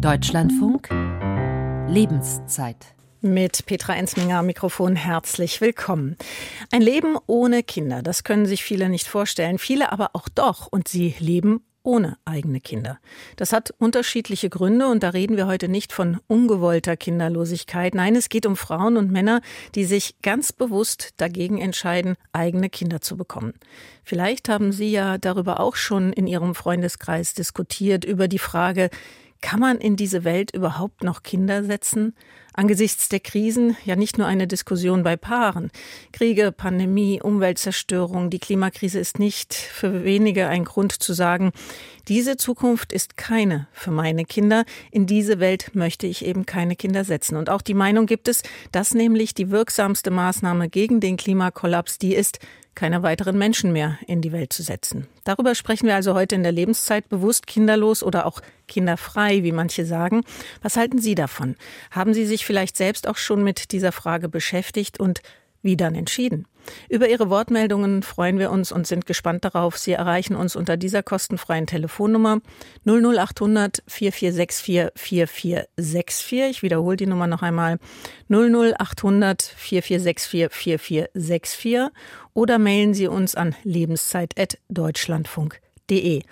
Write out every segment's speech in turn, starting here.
Deutschlandfunk Lebenszeit mit Petra Ensminger am Mikrofon herzlich willkommen. Ein Leben ohne Kinder, das können sich viele nicht vorstellen, viele aber auch doch und sie leben ohne eigene Kinder. Das hat unterschiedliche Gründe und da reden wir heute nicht von ungewollter Kinderlosigkeit. Nein, es geht um Frauen und Männer, die sich ganz bewusst dagegen entscheiden, eigene Kinder zu bekommen. Vielleicht haben Sie ja darüber auch schon in Ihrem Freundeskreis diskutiert, über die Frage, kann man in diese Welt überhaupt noch Kinder setzen? Angesichts der Krisen ja nicht nur eine Diskussion bei Paaren. Kriege, Pandemie, Umweltzerstörung, die Klimakrise ist nicht für wenige ein Grund zu sagen, diese Zukunft ist keine für meine Kinder. In diese Welt möchte ich eben keine Kinder setzen. Und auch die Meinung gibt es, dass nämlich die wirksamste Maßnahme gegen den Klimakollaps die ist, keine weiteren Menschen mehr in die Welt zu setzen. Darüber sprechen wir also heute in der Lebenszeit bewusst kinderlos oder auch kinderfrei, wie manche sagen. Was halten Sie davon? Haben Sie sich vielleicht selbst auch schon mit dieser Frage beschäftigt und wie dann entschieden? Über Ihre Wortmeldungen freuen wir uns und sind gespannt darauf. Sie erreichen uns unter dieser kostenfreien Telefonnummer 00800 4464 4464. Ich wiederhole die Nummer noch einmal 00800 4464 4464 oder mailen Sie uns an lebenszeit.deutschlandfunk.de www.ftf.de.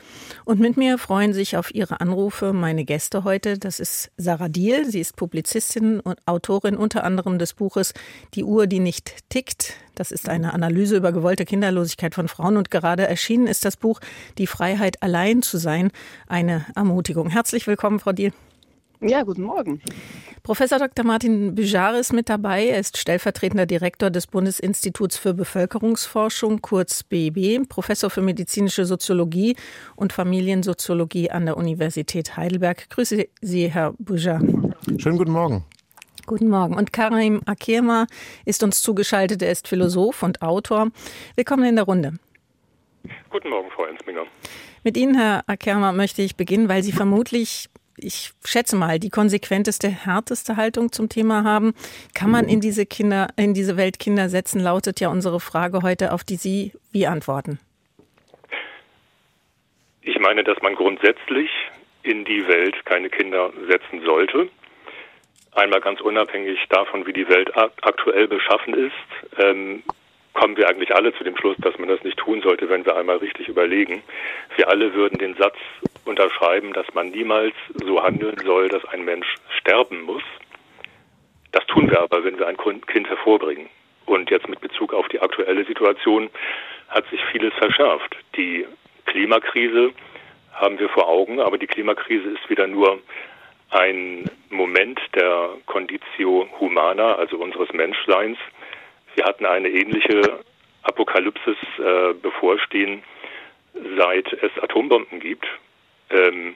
Und mit mir freuen sich auf Ihre Anrufe meine Gäste heute. Das ist Sarah Diel. Sie ist Publizistin und Autorin unter anderem des Buches Die Uhr, die nicht tickt. Das ist eine Analyse über gewollte Kinderlosigkeit von Frauen. Und gerade erschienen ist das Buch Die Freiheit, allein zu sein. Eine Ermutigung. Herzlich willkommen, Frau Diel. Ja, guten Morgen. Professor Dr. Martin Büjar ist mit dabei. Er ist stellvertretender Direktor des Bundesinstituts für Bevölkerungsforschung, kurz BIB, Professor für medizinische Soziologie und Familiensoziologie an der Universität Heidelberg. Grüße Sie, Herr Büjar. Schönen guten Morgen. Guten Morgen. Und Karim Akirma ist uns zugeschaltet. Er ist Philosoph und Autor. Willkommen in der Runde. Guten Morgen, Frau Ensminger. Mit Ihnen, Herr Akirma, möchte ich beginnen, weil Sie vermutlich ich schätze mal, die konsequenteste, härteste Haltung zum Thema haben. Kann man in diese Kinder, in diese Welt Kinder setzen, lautet ja unsere Frage heute, auf die Sie wie antworten? Ich meine, dass man grundsätzlich in die Welt keine Kinder setzen sollte. Einmal ganz unabhängig davon, wie die Welt aktuell beschaffen ist, ähm, kommen wir eigentlich alle zu dem Schluss, dass man das nicht tun sollte, wenn wir einmal richtig überlegen. Wir alle würden den Satz unterschreiben, dass man niemals so handeln soll, dass ein Mensch sterben muss. Das tun wir aber, wenn wir ein Kind hervorbringen. Und jetzt mit Bezug auf die aktuelle Situation hat sich vieles verschärft. Die Klimakrise haben wir vor Augen, aber die Klimakrise ist wieder nur ein Moment der Conditio Humana, also unseres Menschseins. Wir hatten eine ähnliche Apokalypsis äh, bevorstehen, seit es Atombomben gibt. Ähm,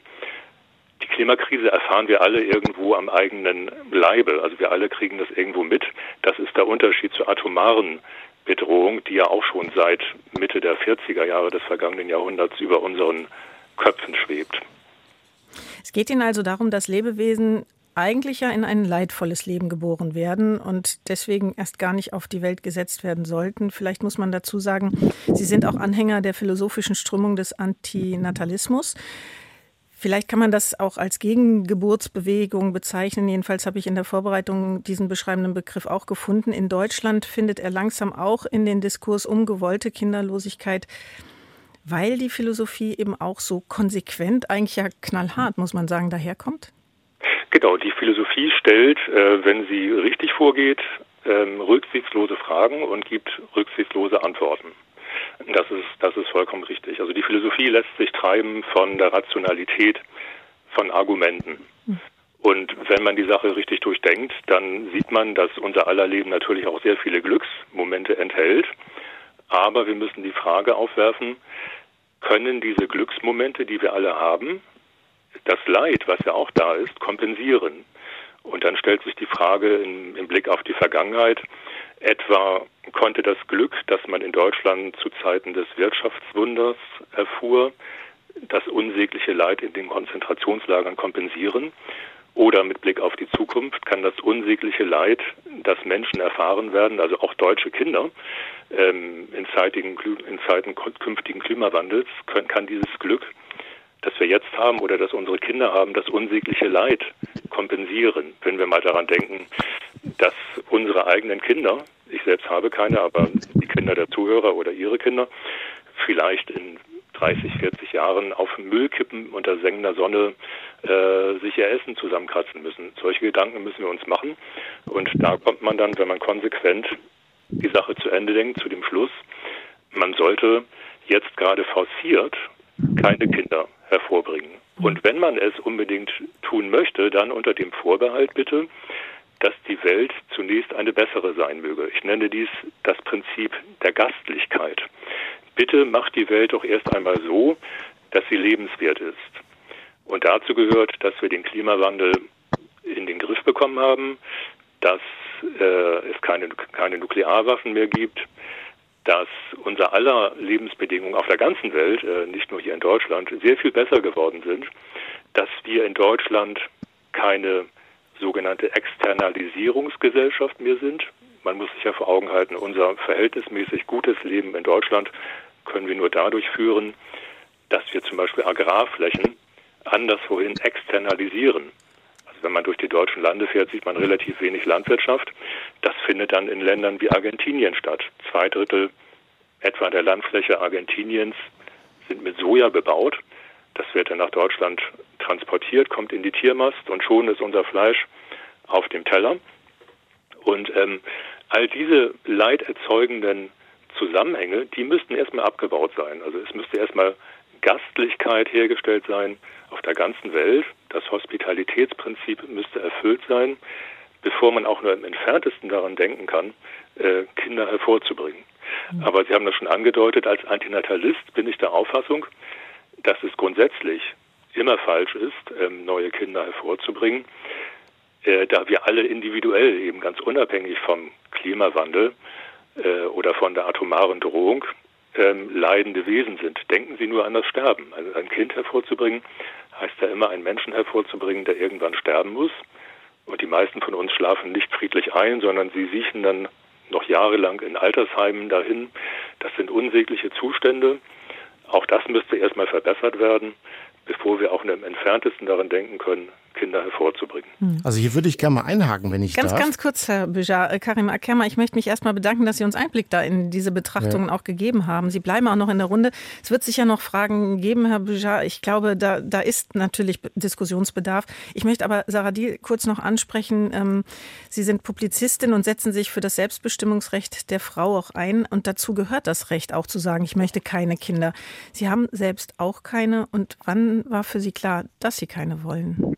die Klimakrise erfahren wir alle irgendwo am eigenen Leibe. Also wir alle kriegen das irgendwo mit. Das ist der Unterschied zur atomaren Bedrohung, die ja auch schon seit Mitte der 40er Jahre des vergangenen Jahrhunderts über unseren Köpfen schwebt. Es geht Ihnen also darum, dass Lebewesen eigentlich ja in ein leidvolles Leben geboren werden und deswegen erst gar nicht auf die Welt gesetzt werden sollten. Vielleicht muss man dazu sagen, Sie sind auch Anhänger der philosophischen Strömung des Antinatalismus. Vielleicht kann man das auch als Gegengeburtsbewegung bezeichnen. Jedenfalls habe ich in der Vorbereitung diesen beschreibenden Begriff auch gefunden. In Deutschland findet er langsam auch in den Diskurs um gewollte Kinderlosigkeit, weil die Philosophie eben auch so konsequent, eigentlich ja knallhart, muss man sagen, daherkommt. Genau, die Philosophie stellt, äh, wenn sie richtig vorgeht, ähm, rücksichtslose Fragen und gibt rücksichtslose Antworten. Das ist, das ist vollkommen richtig. Also die Philosophie lässt sich treiben von der Rationalität von Argumenten. Und wenn man die Sache richtig durchdenkt, dann sieht man, dass unser aller Leben natürlich auch sehr viele Glücksmomente enthält. Aber wir müssen die Frage aufwerfen, können diese Glücksmomente, die wir alle haben, das Leid, was ja auch da ist, kompensieren. Und dann stellt sich die Frage im, im Blick auf die Vergangenheit, etwa konnte das Glück, das man in Deutschland zu Zeiten des Wirtschaftswunders erfuhr, das unsägliche Leid in den Konzentrationslagern kompensieren? Oder mit Blick auf die Zukunft kann das unsägliche Leid, das Menschen erfahren werden, also auch deutsche Kinder, ähm, in, zeitigen, in Zeiten künftigen Klimawandels, können, kann dieses Glück das wir jetzt haben oder das unsere Kinder haben, das unsägliche Leid kompensieren. Wenn wir mal daran denken, dass unsere eigenen Kinder, ich selbst habe keine, aber die Kinder der Zuhörer oder ihre Kinder, vielleicht in 30, 40 Jahren auf Müllkippen unter sengender Sonne äh, sich ihr Essen zusammenkratzen müssen. Solche Gedanken müssen wir uns machen. Und da kommt man dann, wenn man konsequent die Sache zu Ende denkt, zu dem Schluss, man sollte jetzt gerade forciert keine Kinder hervorbringen. Und wenn man es unbedingt tun möchte, dann unter dem Vorbehalt bitte, dass die Welt zunächst eine bessere sein möge. Ich nenne dies das Prinzip der Gastlichkeit. Bitte macht die Welt doch erst einmal so, dass sie lebenswert ist. Und dazu gehört, dass wir den Klimawandel in den Griff bekommen haben, dass äh, es keine, keine Nuklearwaffen mehr gibt, dass unser aller Lebensbedingungen auf der ganzen Welt, äh, nicht nur hier in Deutschland, sehr viel besser geworden sind, dass wir in Deutschland keine sogenannte Externalisierungsgesellschaft mehr sind. Man muss sich ja vor Augen halten, unser verhältnismäßig gutes Leben in Deutschland können wir nur dadurch führen, dass wir zum Beispiel Agrarflächen anderswohin externalisieren. Wenn man durch die deutschen Lande fährt, sieht man relativ wenig Landwirtschaft. Das findet dann in Ländern wie Argentinien statt. Zwei Drittel etwa der Landfläche Argentiniens sind mit Soja bebaut. Das wird dann nach Deutschland transportiert, kommt in die Tiermast und schon ist unser Fleisch auf dem Teller. Und ähm, all diese leiderzeugenden Zusammenhänge, die müssten erstmal abgebaut sein. Also es müsste erstmal Gastlichkeit hergestellt sein der ganzen Welt. Das Hospitalitätsprinzip müsste erfüllt sein, bevor man auch nur im entferntesten daran denken kann, äh, Kinder hervorzubringen. Mhm. Aber Sie haben das schon angedeutet, als Antinatalist bin ich der Auffassung, dass es grundsätzlich immer falsch ist, ähm, neue Kinder hervorzubringen, äh, da wir alle individuell eben ganz unabhängig vom Klimawandel äh, oder von der atomaren Drohung ähm, leidende Wesen sind. Denken Sie nur an das Sterben. Also ein Kind hervorzubringen, heißt ja immer, einen Menschen hervorzubringen, der irgendwann sterben muss. Und die meisten von uns schlafen nicht friedlich ein, sondern sie siechen dann noch jahrelang in Altersheimen dahin. Das sind unsägliche Zustände. Auch das müsste erstmal verbessert werden, bevor wir auch nur im entferntesten daran denken können, Kinder hervorzubringen. Hm. Also hier würde ich gerne mal einhaken, wenn ich ganz, darf. Ganz kurz, Herr Büjar. Äh, Karim Akerma, ich möchte mich erstmal bedanken, dass Sie uns Einblick da in diese Betrachtungen ja. auch gegeben haben. Sie bleiben auch noch in der Runde. Es wird sicher noch Fragen geben, Herr Büjar. Ich glaube, da, da ist natürlich Diskussionsbedarf. Ich möchte aber Sarah Diel kurz noch ansprechen. Ähm, Sie sind Publizistin und setzen sich für das Selbstbestimmungsrecht der Frau auch ein. Und dazu gehört das Recht auch zu sagen, ich möchte keine Kinder. Sie haben selbst auch keine. Und wann war für Sie klar, dass Sie keine wollen?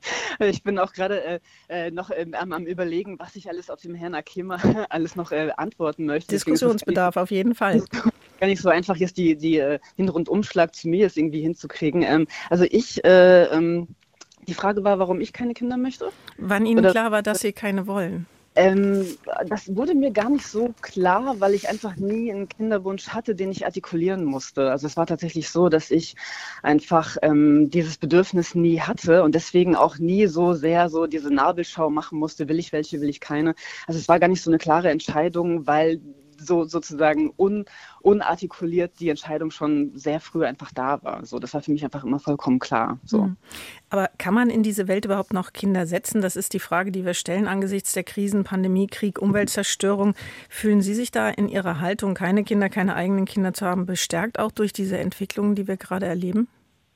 Ich bin auch gerade äh, äh, noch ähm, am, am, Überlegen, was ich alles auf dem Herrn Akema alles noch äh, antworten möchte. Diskussionsbedarf auf jeden Fall. Gar nicht so einfach, jetzt die, die äh, den Rundumschlag zu mir jetzt irgendwie hinzukriegen. Ähm, also ich, äh, ähm, die Frage war, warum ich keine Kinder möchte. Wann Ihnen Oder, klar war, dass Sie keine wollen? Ähm, das wurde mir gar nicht so klar, weil ich einfach nie einen Kinderwunsch hatte, den ich artikulieren musste. Also es war tatsächlich so, dass ich einfach ähm, dieses Bedürfnis nie hatte und deswegen auch nie so sehr so diese Nabelschau machen musste, will ich welche, will ich keine. Also es war gar nicht so eine klare Entscheidung, weil so sozusagen un, unartikuliert die Entscheidung schon sehr früh einfach da war. So, das war für mich einfach immer vollkommen klar. So. Mhm. Aber kann man in diese Welt überhaupt noch Kinder setzen? Das ist die Frage, die wir stellen angesichts der Krisen, Pandemie, Krieg, Umweltzerstörung. Fühlen Sie sich da in Ihrer Haltung, keine Kinder, keine eigenen Kinder zu haben, bestärkt auch durch diese Entwicklungen, die wir gerade erleben?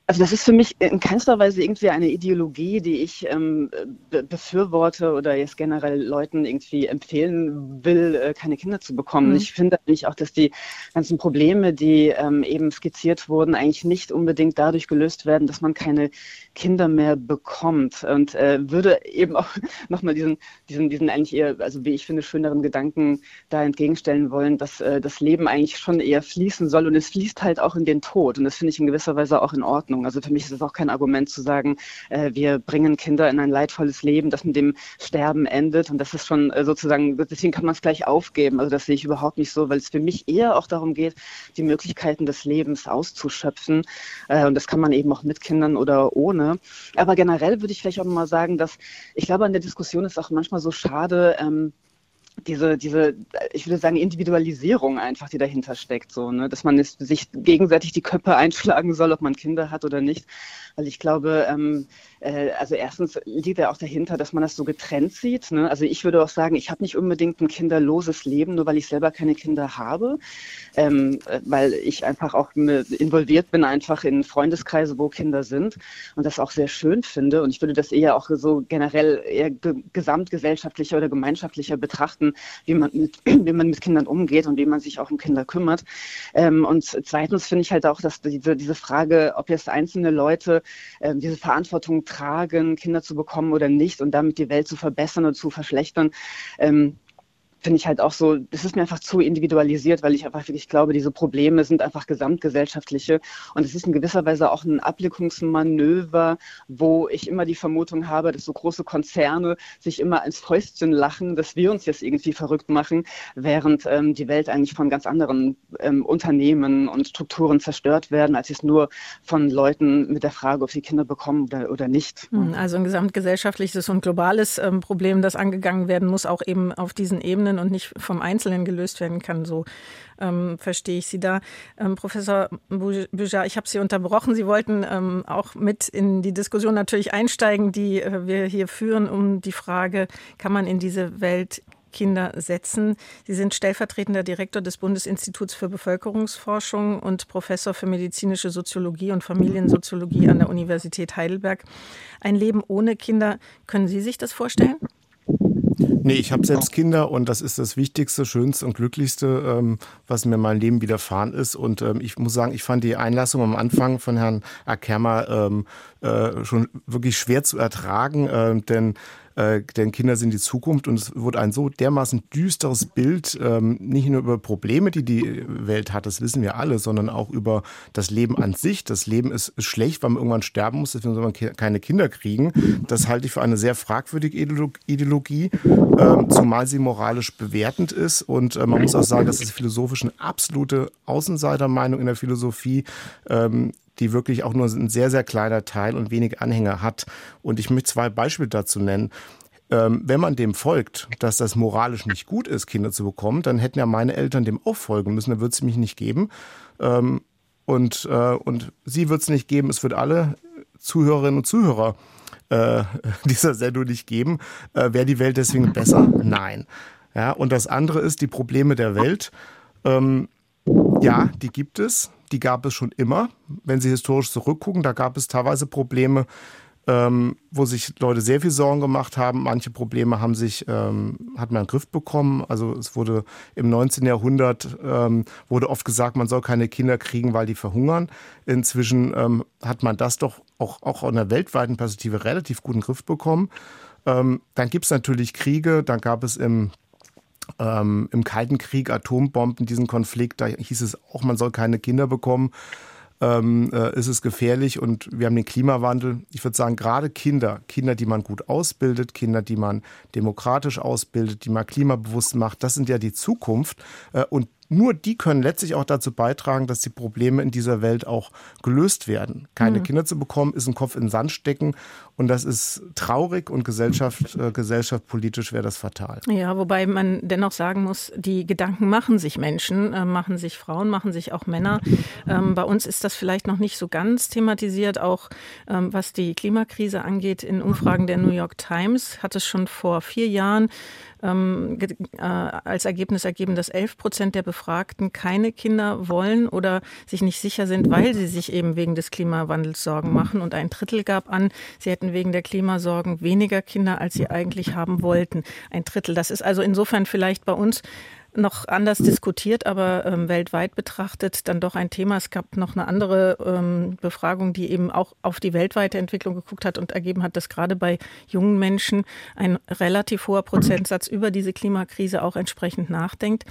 Also das ist für mich in keinster Weise irgendwie eine Ideologie, die ich ähm, be befürworte oder jetzt generell Leuten irgendwie empfehlen will, äh, keine Kinder zu bekommen. Mhm. Ich finde eigentlich auch, dass die ganzen Probleme, die ähm, eben skizziert wurden, eigentlich nicht unbedingt dadurch gelöst werden, dass man keine Kinder mehr bekommt. Und äh, würde eben auch nochmal diesen, diesen, diesen eigentlich eher, also wie ich finde, schöneren Gedanken da entgegenstellen wollen, dass äh, das Leben eigentlich schon eher fließen soll und es fließt halt auch in den Tod. Und das finde ich in gewisser Weise auch in Ordnung. Also für mich ist es auch kein Argument zu sagen, äh, wir bringen Kinder in ein leidvolles Leben, das mit dem Sterben endet. Und das ist schon äh, sozusagen, deswegen kann man es gleich aufgeben. Also das sehe ich überhaupt nicht so, weil es für mich eher auch darum geht, die Möglichkeiten des Lebens auszuschöpfen. Äh, und das kann man eben auch mit Kindern oder ohne. Aber generell würde ich vielleicht auch mal sagen, dass ich glaube, an der Diskussion ist auch manchmal so schade, ähm, diese, diese, ich würde sagen, Individualisierung einfach, die dahinter steckt, so, ne? dass man sich gegenseitig die Köpfe einschlagen soll, ob man Kinder hat oder nicht. Weil ich glaube, ähm, äh, also erstens liegt ja auch dahinter, dass man das so getrennt sieht. Ne? Also ich würde auch sagen, ich habe nicht unbedingt ein kinderloses Leben, nur weil ich selber keine Kinder habe, ähm, äh, weil ich einfach auch involviert bin einfach in Freundeskreise, wo Kinder sind und das auch sehr schön finde. Und ich würde das eher auch so generell eher gesamtgesellschaftlicher oder gemeinschaftlicher betrachten, wie man mit, wie man mit Kindern umgeht und wie man sich auch um Kinder kümmert. Ähm, und zweitens finde ich halt auch, dass diese, diese Frage, ob jetzt einzelne Leute äh, diese Verantwortung tragen, Kinder zu bekommen oder nicht und damit die Welt zu verbessern oder zu verschlechtern, ähm, finde ich halt auch so, das ist mir einfach zu individualisiert, weil ich einfach wirklich glaube, diese Probleme sind einfach gesamtgesellschaftliche und es ist in gewisser Weise auch ein Ablenkungsmanöver, wo ich immer die Vermutung habe, dass so große Konzerne sich immer ins Fäustchen lachen, dass wir uns jetzt irgendwie verrückt machen, während ähm, die Welt eigentlich von ganz anderen ähm, Unternehmen und Strukturen zerstört werden, als es nur von Leuten mit der Frage, ob sie Kinder bekommen oder, oder nicht. Hm, also ein gesamtgesellschaftliches und globales ähm, Problem, das angegangen werden muss, auch eben auf diesen Ebenen Einzelnen und nicht vom Einzelnen gelöst werden kann. So ähm, verstehe ich Sie da. Ähm, Professor Bujar, ich habe Sie unterbrochen. Sie wollten ähm, auch mit in die Diskussion natürlich einsteigen, die äh, wir hier führen, um die Frage, kann man in diese Welt Kinder setzen. Sie sind stellvertretender Direktor des Bundesinstituts für Bevölkerungsforschung und Professor für medizinische Soziologie und Familiensoziologie an der Universität Heidelberg. Ein Leben ohne Kinder, können Sie sich das vorstellen? Nee, ich habe selbst Kinder und das ist das Wichtigste, Schönste und Glücklichste, ähm, was mir in meinem Leben widerfahren ist. Und ähm, ich muss sagen, ich fand die Einlassung am Anfang von Herrn Ackermer ähm, äh, schon wirklich schwer zu ertragen, äh, denn äh, denn Kinder sind die Zukunft und es wird ein so dermaßen düsteres Bild, ähm, nicht nur über Probleme, die die Welt hat, das wissen wir alle, sondern auch über das Leben an sich. Das Leben ist schlecht, weil man irgendwann sterben muss, deswegen soll man keine Kinder kriegen. Das halte ich für eine sehr fragwürdige Ideologie, äh, zumal sie moralisch bewertend ist und äh, man muss auch sagen, das ist philosophisch eine absolute Außenseitermeinung in der Philosophie. Ähm, die wirklich auch nur ein sehr, sehr kleiner Teil und wenig Anhänger hat. Und ich möchte zwei Beispiele dazu nennen. Ähm, wenn man dem folgt, dass das moralisch nicht gut ist, Kinder zu bekommen, dann hätten ja meine Eltern dem auch folgen müssen, dann würde es mich nicht geben. Ähm, und, äh, und sie wird es nicht geben, es wird alle Zuhörerinnen und Zuhörer äh, dieser Sendung nicht geben. Äh, Wäre die Welt deswegen besser? Nein. Ja, und das andere ist die Probleme der Welt. Ähm, ja, die gibt es die gab es schon immer. Wenn Sie historisch zurückgucken, da gab es teilweise Probleme, ähm, wo sich Leute sehr viel Sorgen gemacht haben. Manche Probleme haben sich, ähm, hat man in den Griff bekommen. Also es wurde im 19. Jahrhundert ähm, wurde oft gesagt, man soll keine Kinder kriegen, weil die verhungern. Inzwischen ähm, hat man das doch auch, auch in der weltweiten Perspektive relativ guten Griff bekommen. Ähm, dann gibt es natürlich Kriege. Dann gab es im ähm, im Kalten Krieg Atombomben, diesen Konflikt, da hieß es auch, man soll keine Kinder bekommen. Ähm, äh, ist es gefährlich und wir haben den Klimawandel. Ich würde sagen, gerade Kinder, Kinder, die man gut ausbildet, Kinder, die man demokratisch ausbildet, die man klimabewusst macht, das sind ja die Zukunft. Äh, und nur die können letztlich auch dazu beitragen, dass die Probleme in dieser Welt auch gelöst werden. Keine mhm. Kinder zu bekommen, ist ein Kopf in den Sand stecken und das ist traurig und Gesellschaft, äh, gesellschaftspolitisch wäre das fatal. Ja, wobei man dennoch sagen muss, die Gedanken machen sich Menschen, äh, machen sich Frauen, machen sich auch Männer. Ähm, bei uns ist das vielleicht noch nicht so ganz thematisiert, auch ähm, was die Klimakrise angeht. In Umfragen der New York Times hat es schon vor vier Jahren ähm, äh, als Ergebnis ergeben, dass 11 Prozent der Befragten keine Kinder wollen oder sich nicht sicher sind, weil sie sich eben wegen des Klimawandels Sorgen machen. Und ein Drittel gab an, sie hätten wegen der Klimasorgen weniger Kinder, als sie eigentlich haben wollten. Ein Drittel. Das ist also insofern vielleicht bei uns noch anders diskutiert, aber ähm, weltweit betrachtet dann doch ein Thema. Es gab noch eine andere ähm, Befragung, die eben auch auf die weltweite Entwicklung geguckt hat und ergeben hat, dass gerade bei jungen Menschen ein relativ hoher Prozentsatz über diese Klimakrise auch entsprechend nachdenkt.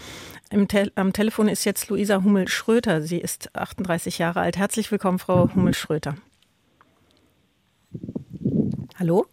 Te am Telefon ist jetzt Luisa Hummel-Schröter. Sie ist 38 Jahre alt. Herzlich willkommen, Frau Hummel-Schröter. Hallo?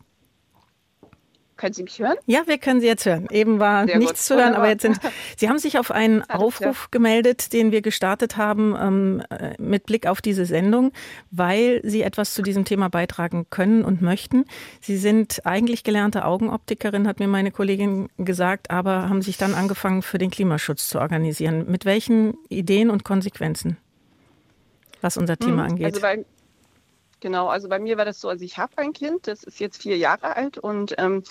Können Sie mich hören? Ja, wir können Sie jetzt hören. Eben war Sehr nichts gut. zu hören, aber jetzt sind. Sie haben sich auf einen Aufruf gemeldet, den wir gestartet haben, ähm, äh, mit Blick auf diese Sendung, weil Sie etwas zu diesem Thema beitragen können und möchten. Sie sind eigentlich gelernte Augenoptikerin, hat mir meine Kollegin gesagt, aber haben sich dann angefangen, für den Klimaschutz zu organisieren. Mit welchen Ideen und Konsequenzen, was unser Thema hm, angeht? Also Genau, also bei mir war das so, also ich habe ein Kind, das ist jetzt vier Jahre alt und ähm,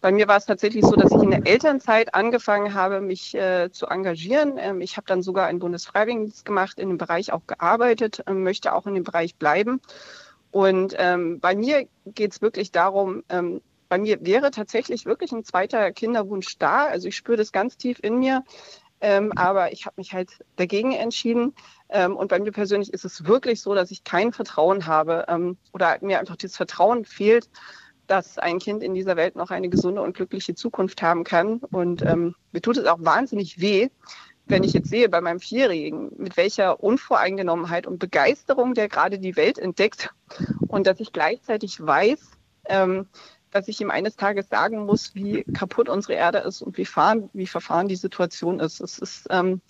bei mir war es tatsächlich so, dass ich in der Elternzeit angefangen habe, mich äh, zu engagieren. Ähm, ich habe dann sogar einen Bundesfreiwilligendienst gemacht, in dem Bereich auch gearbeitet, äh, möchte auch in dem Bereich bleiben. Und ähm, bei mir geht es wirklich darum, ähm, bei mir wäre tatsächlich wirklich ein zweiter Kinderwunsch da. Also ich spüre das ganz tief in mir. Ähm, aber ich habe mich halt dagegen entschieden. Ähm, und bei mir persönlich ist es wirklich so, dass ich kein Vertrauen habe ähm, oder mir einfach dieses Vertrauen fehlt, dass ein Kind in dieser Welt noch eine gesunde und glückliche Zukunft haben kann. Und ähm, mir tut es auch wahnsinnig weh, wenn ich jetzt sehe bei meinem Vierjährigen, mit welcher Unvoreingenommenheit und Begeisterung der gerade die Welt entdeckt und dass ich gleichzeitig weiß, ähm, dass ich ihm eines Tages sagen muss, wie kaputt unsere Erde ist und wie, fahren, wie verfahren die Situation ist. Es ist ähm,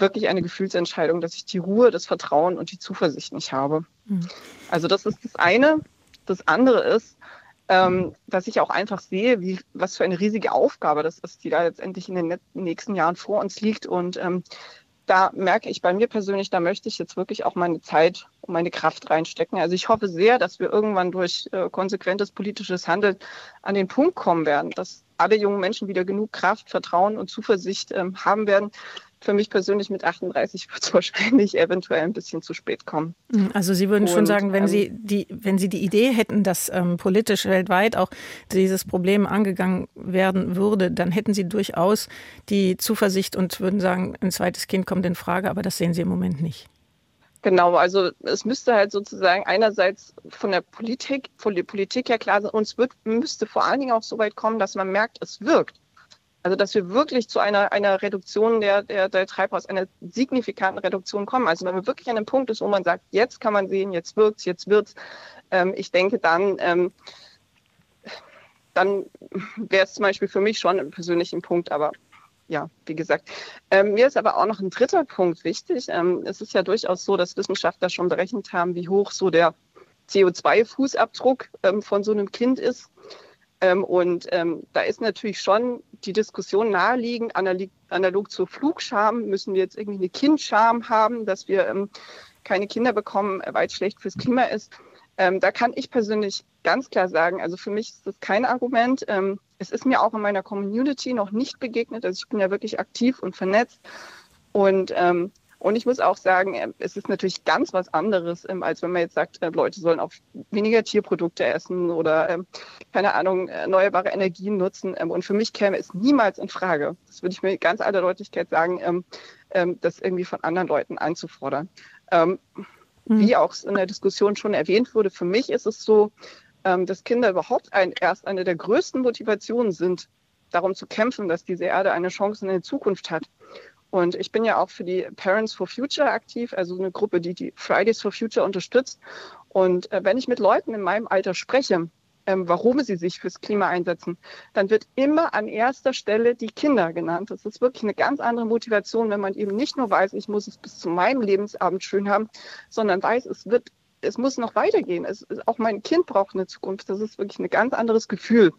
wirklich eine Gefühlsentscheidung, dass ich die Ruhe, das Vertrauen und die Zuversicht nicht habe. Mhm. Also das ist das eine. Das andere ist, ähm, dass ich auch einfach sehe, wie, was für eine riesige Aufgabe das ist, die da letztendlich in den nächsten Jahren vor uns liegt. Und ähm, da merke ich bei mir persönlich, da möchte ich jetzt wirklich auch meine Zeit und meine Kraft reinstecken. Also ich hoffe sehr, dass wir irgendwann durch äh, konsequentes politisches Handeln an den Punkt kommen werden, dass alle jungen Menschen wieder genug Kraft, Vertrauen und Zuversicht ähm, haben werden, für mich persönlich mit 38 wird es wahrscheinlich eventuell ein bisschen zu spät kommen. Mhm, also Sie würden und, schon sagen, wenn ähm, Sie die, wenn Sie die Idee hätten, dass ähm, politisch weltweit auch dieses Problem angegangen werden würde, dann hätten Sie durchaus die Zuversicht und würden sagen, ein zweites Kind kommt in Frage, aber das sehen Sie im Moment nicht. Genau, also es müsste halt sozusagen einerseits von der Politik, von der Politik her klar sein, uns wird, müsste vor allen Dingen auch so weit kommen, dass man merkt, es wirkt. Also dass wir wirklich zu einer, einer Reduktion der, der, der Treibhaus, einer signifikanten Reduktion kommen. Also wenn man wirklich an einem Punkt ist, wo man sagt, jetzt kann man sehen, jetzt wirkt's, jetzt wird's, ähm, ich denke dann, ähm, dann wäre es zum Beispiel für mich schon ein persönlicher Punkt, aber ja, wie gesagt. Ähm, mir ist aber auch noch ein dritter Punkt wichtig. Ähm, es ist ja durchaus so, dass Wissenschaftler schon berechnet haben, wie hoch so der CO2-Fußabdruck ähm, von so einem Kind ist. Ähm, und ähm, da ist natürlich schon die Diskussion naheliegend, analog, analog zur Flugscham, müssen wir jetzt irgendwie eine Kindscham haben, dass wir ähm, keine Kinder bekommen, weil es schlecht fürs Klima ist. Ähm, da kann ich persönlich ganz klar sagen, also für mich ist das kein Argument. Ähm, es ist mir auch in meiner Community noch nicht begegnet. Also ich bin ja wirklich aktiv und vernetzt. Und ähm, und ich muss auch sagen, äh, es ist natürlich ganz was anderes, ähm, als wenn man jetzt sagt, äh, Leute sollen auf weniger Tierprodukte essen oder, ähm, keine Ahnung, erneuerbare Energien nutzen. Ähm, und für mich käme es niemals in Frage, das würde ich mir ganz aller Deutlichkeit sagen, das irgendwie von anderen Leuten einzufordern. Mhm. Wie auch in der Diskussion schon erwähnt wurde, für mich ist es so, dass Kinder überhaupt ein, erst eine der größten Motivationen sind, darum zu kämpfen, dass diese Erde eine Chance in der Zukunft hat. Und ich bin ja auch für die Parents for Future aktiv, also eine Gruppe, die die Fridays for Future unterstützt. Und äh, wenn ich mit Leuten in meinem Alter spreche, ähm, warum sie sich fürs Klima einsetzen, dann wird immer an erster Stelle die Kinder genannt. Das ist wirklich eine ganz andere Motivation, wenn man eben nicht nur weiß, ich muss es bis zu meinem Lebensabend schön haben, sondern weiß, es wird, es muss noch weitergehen. Es, auch mein Kind braucht eine Zukunft. Das ist wirklich ein ganz anderes Gefühl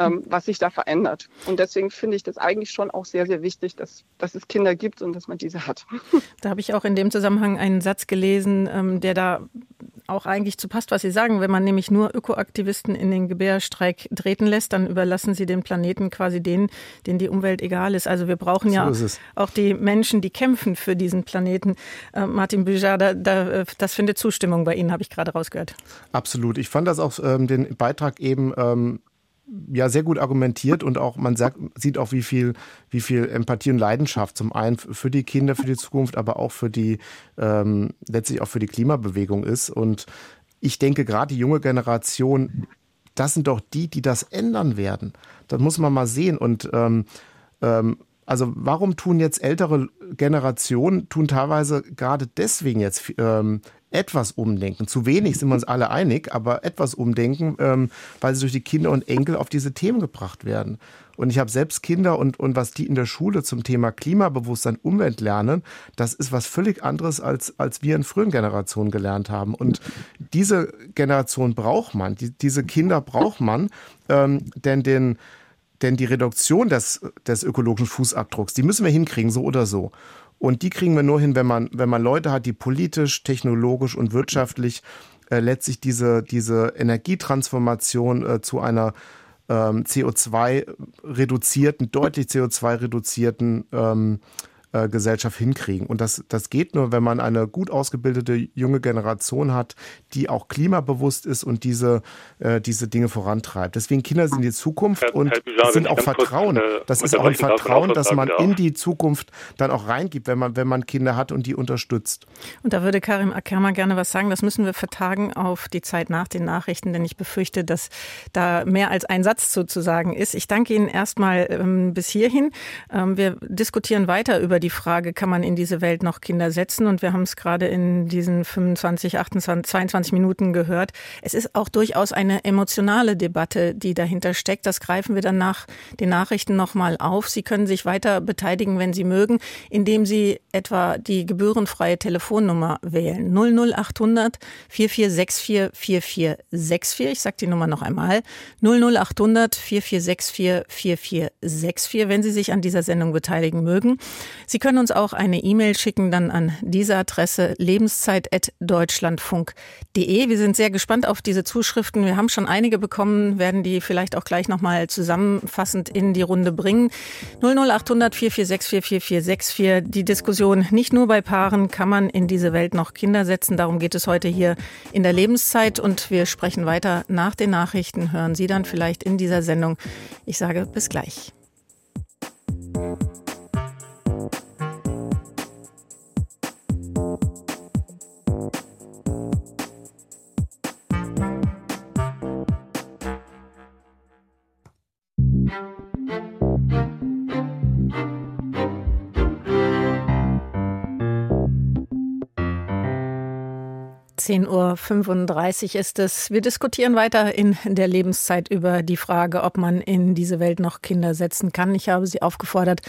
ähm, was sich da verändert. Und deswegen finde ich das eigentlich schon auch sehr, sehr wichtig, dass, dass es Kinder gibt und dass man diese hat. Da habe ich auch in dem Zusammenhang einen Satz gelesen, ähm, der da auch eigentlich zu passt, was Sie sagen. Wenn man nämlich nur Ökoaktivisten in den Gebärstreik treten lässt, dann überlassen sie den Planeten quasi denen, denen die Umwelt egal ist. Also wir brauchen ja so auch die Menschen, die kämpfen für diesen Planeten. Äh, Martin Büjar, da, da, das findet Zustimmung bei Ihnen, habe ich gerade rausgehört. Absolut. Ich fand das auch ähm, den Beitrag eben ähm, ja sehr gut argumentiert und auch man sagt, sieht auch, wie viel, wie viel Empathie und Leidenschaft zum einen für die Kinder, für die Zukunft, aber auch für die, ähm, letztlich auch für die Klimabewegung ist. Und ich denke, gerade die junge Generation, das sind doch die, die das ändern werden. Das muss man mal sehen. Und ähm, ähm, Also warum tun jetzt ältere Generationen, tun teilweise gerade deswegen jetzt ähm, etwas umdenken. Zu wenig sind wir uns alle einig, aber etwas umdenken, ähm, weil sie durch die Kinder und Enkel auf diese Themen gebracht werden. Und ich habe selbst Kinder und, und was die in der Schule zum Thema Klimabewusstsein, Umwelt lernen, das ist was völlig anderes, als, als wir in früheren Generationen gelernt haben. Und diese Generation braucht man, die, diese Kinder braucht man, ähm, denn den, denn die Reduktion des, des ökologischen Fußabdrucks, die müssen wir hinkriegen, so oder so. Und die kriegen wir nur hin, wenn man, wenn man Leute hat, die politisch, technologisch und wirtschaftlich äh, letztlich diese, diese Energietransformation äh, zu einer ähm, CO2 reduzierten, deutlich CO2 reduzierten ähm, äh, Gesellschaft hinkriegen. Und das, das geht nur, wenn man eine gut ausgebildete junge Generation hat, die auch klimabewusst ist und diese, äh, diese Dinge vorantreibt. Deswegen Kinder sind die Zukunft Herr, und Herr sind auch Kurz, Vertrauen. äh, das ist auch ein Vertrauen, dass man in die Zukunft dann auch reingibt, wenn man, wenn man Kinder hat und die unterstützt. Und da würde Karim Akerma gerne was sagen. Das müssen wir vertagen auf die Zeit nach den Nachrichten, denn ich befürchte, dass da mehr als ein Satz sozusagen ist. Ich danke Ihnen erstmal ähm, bis hierhin. Ähm, wir diskutieren weiter über die Frage, kann man in diese Welt noch Kinder setzen? Und wir haben es gerade in diesen 25, 28, 22 Minuten gehört. Es ist auch durchaus eine emotionale Debatte, die dahinter steckt. Das greifen wir dann nach den Nachrichten nochmal auf. Sie können sich weiter beteiligen, wenn Sie mögen, indem Sie etwa die gebührenfreie Telefonnummer wählen. 00800 4464 4464. Ich sage die Nummer noch einmal. 00800 4464 4464, wenn Sie sich an dieser Sendung beteiligen mögen. Sie können uns auch eine E-Mail schicken, dann an diese Adresse lebenszeit.deutschlandfunk.de. Wir sind sehr gespannt auf diese Zuschriften. Wir haben schon einige bekommen, werden die vielleicht auch gleich nochmal zusammenfassend in die Runde bringen. 00800 446 4464. Die Diskussion nicht nur bei Paaren, kann man in diese Welt noch Kinder setzen. Darum geht es heute hier in der Lebenszeit und wir sprechen weiter nach den Nachrichten. Hören Sie dann vielleicht in dieser Sendung. Ich sage bis gleich. 10.35 Uhr ist es. Wir diskutieren weiter in der Lebenszeit über die Frage, ob man in diese Welt noch Kinder setzen kann. Ich habe Sie aufgefordert,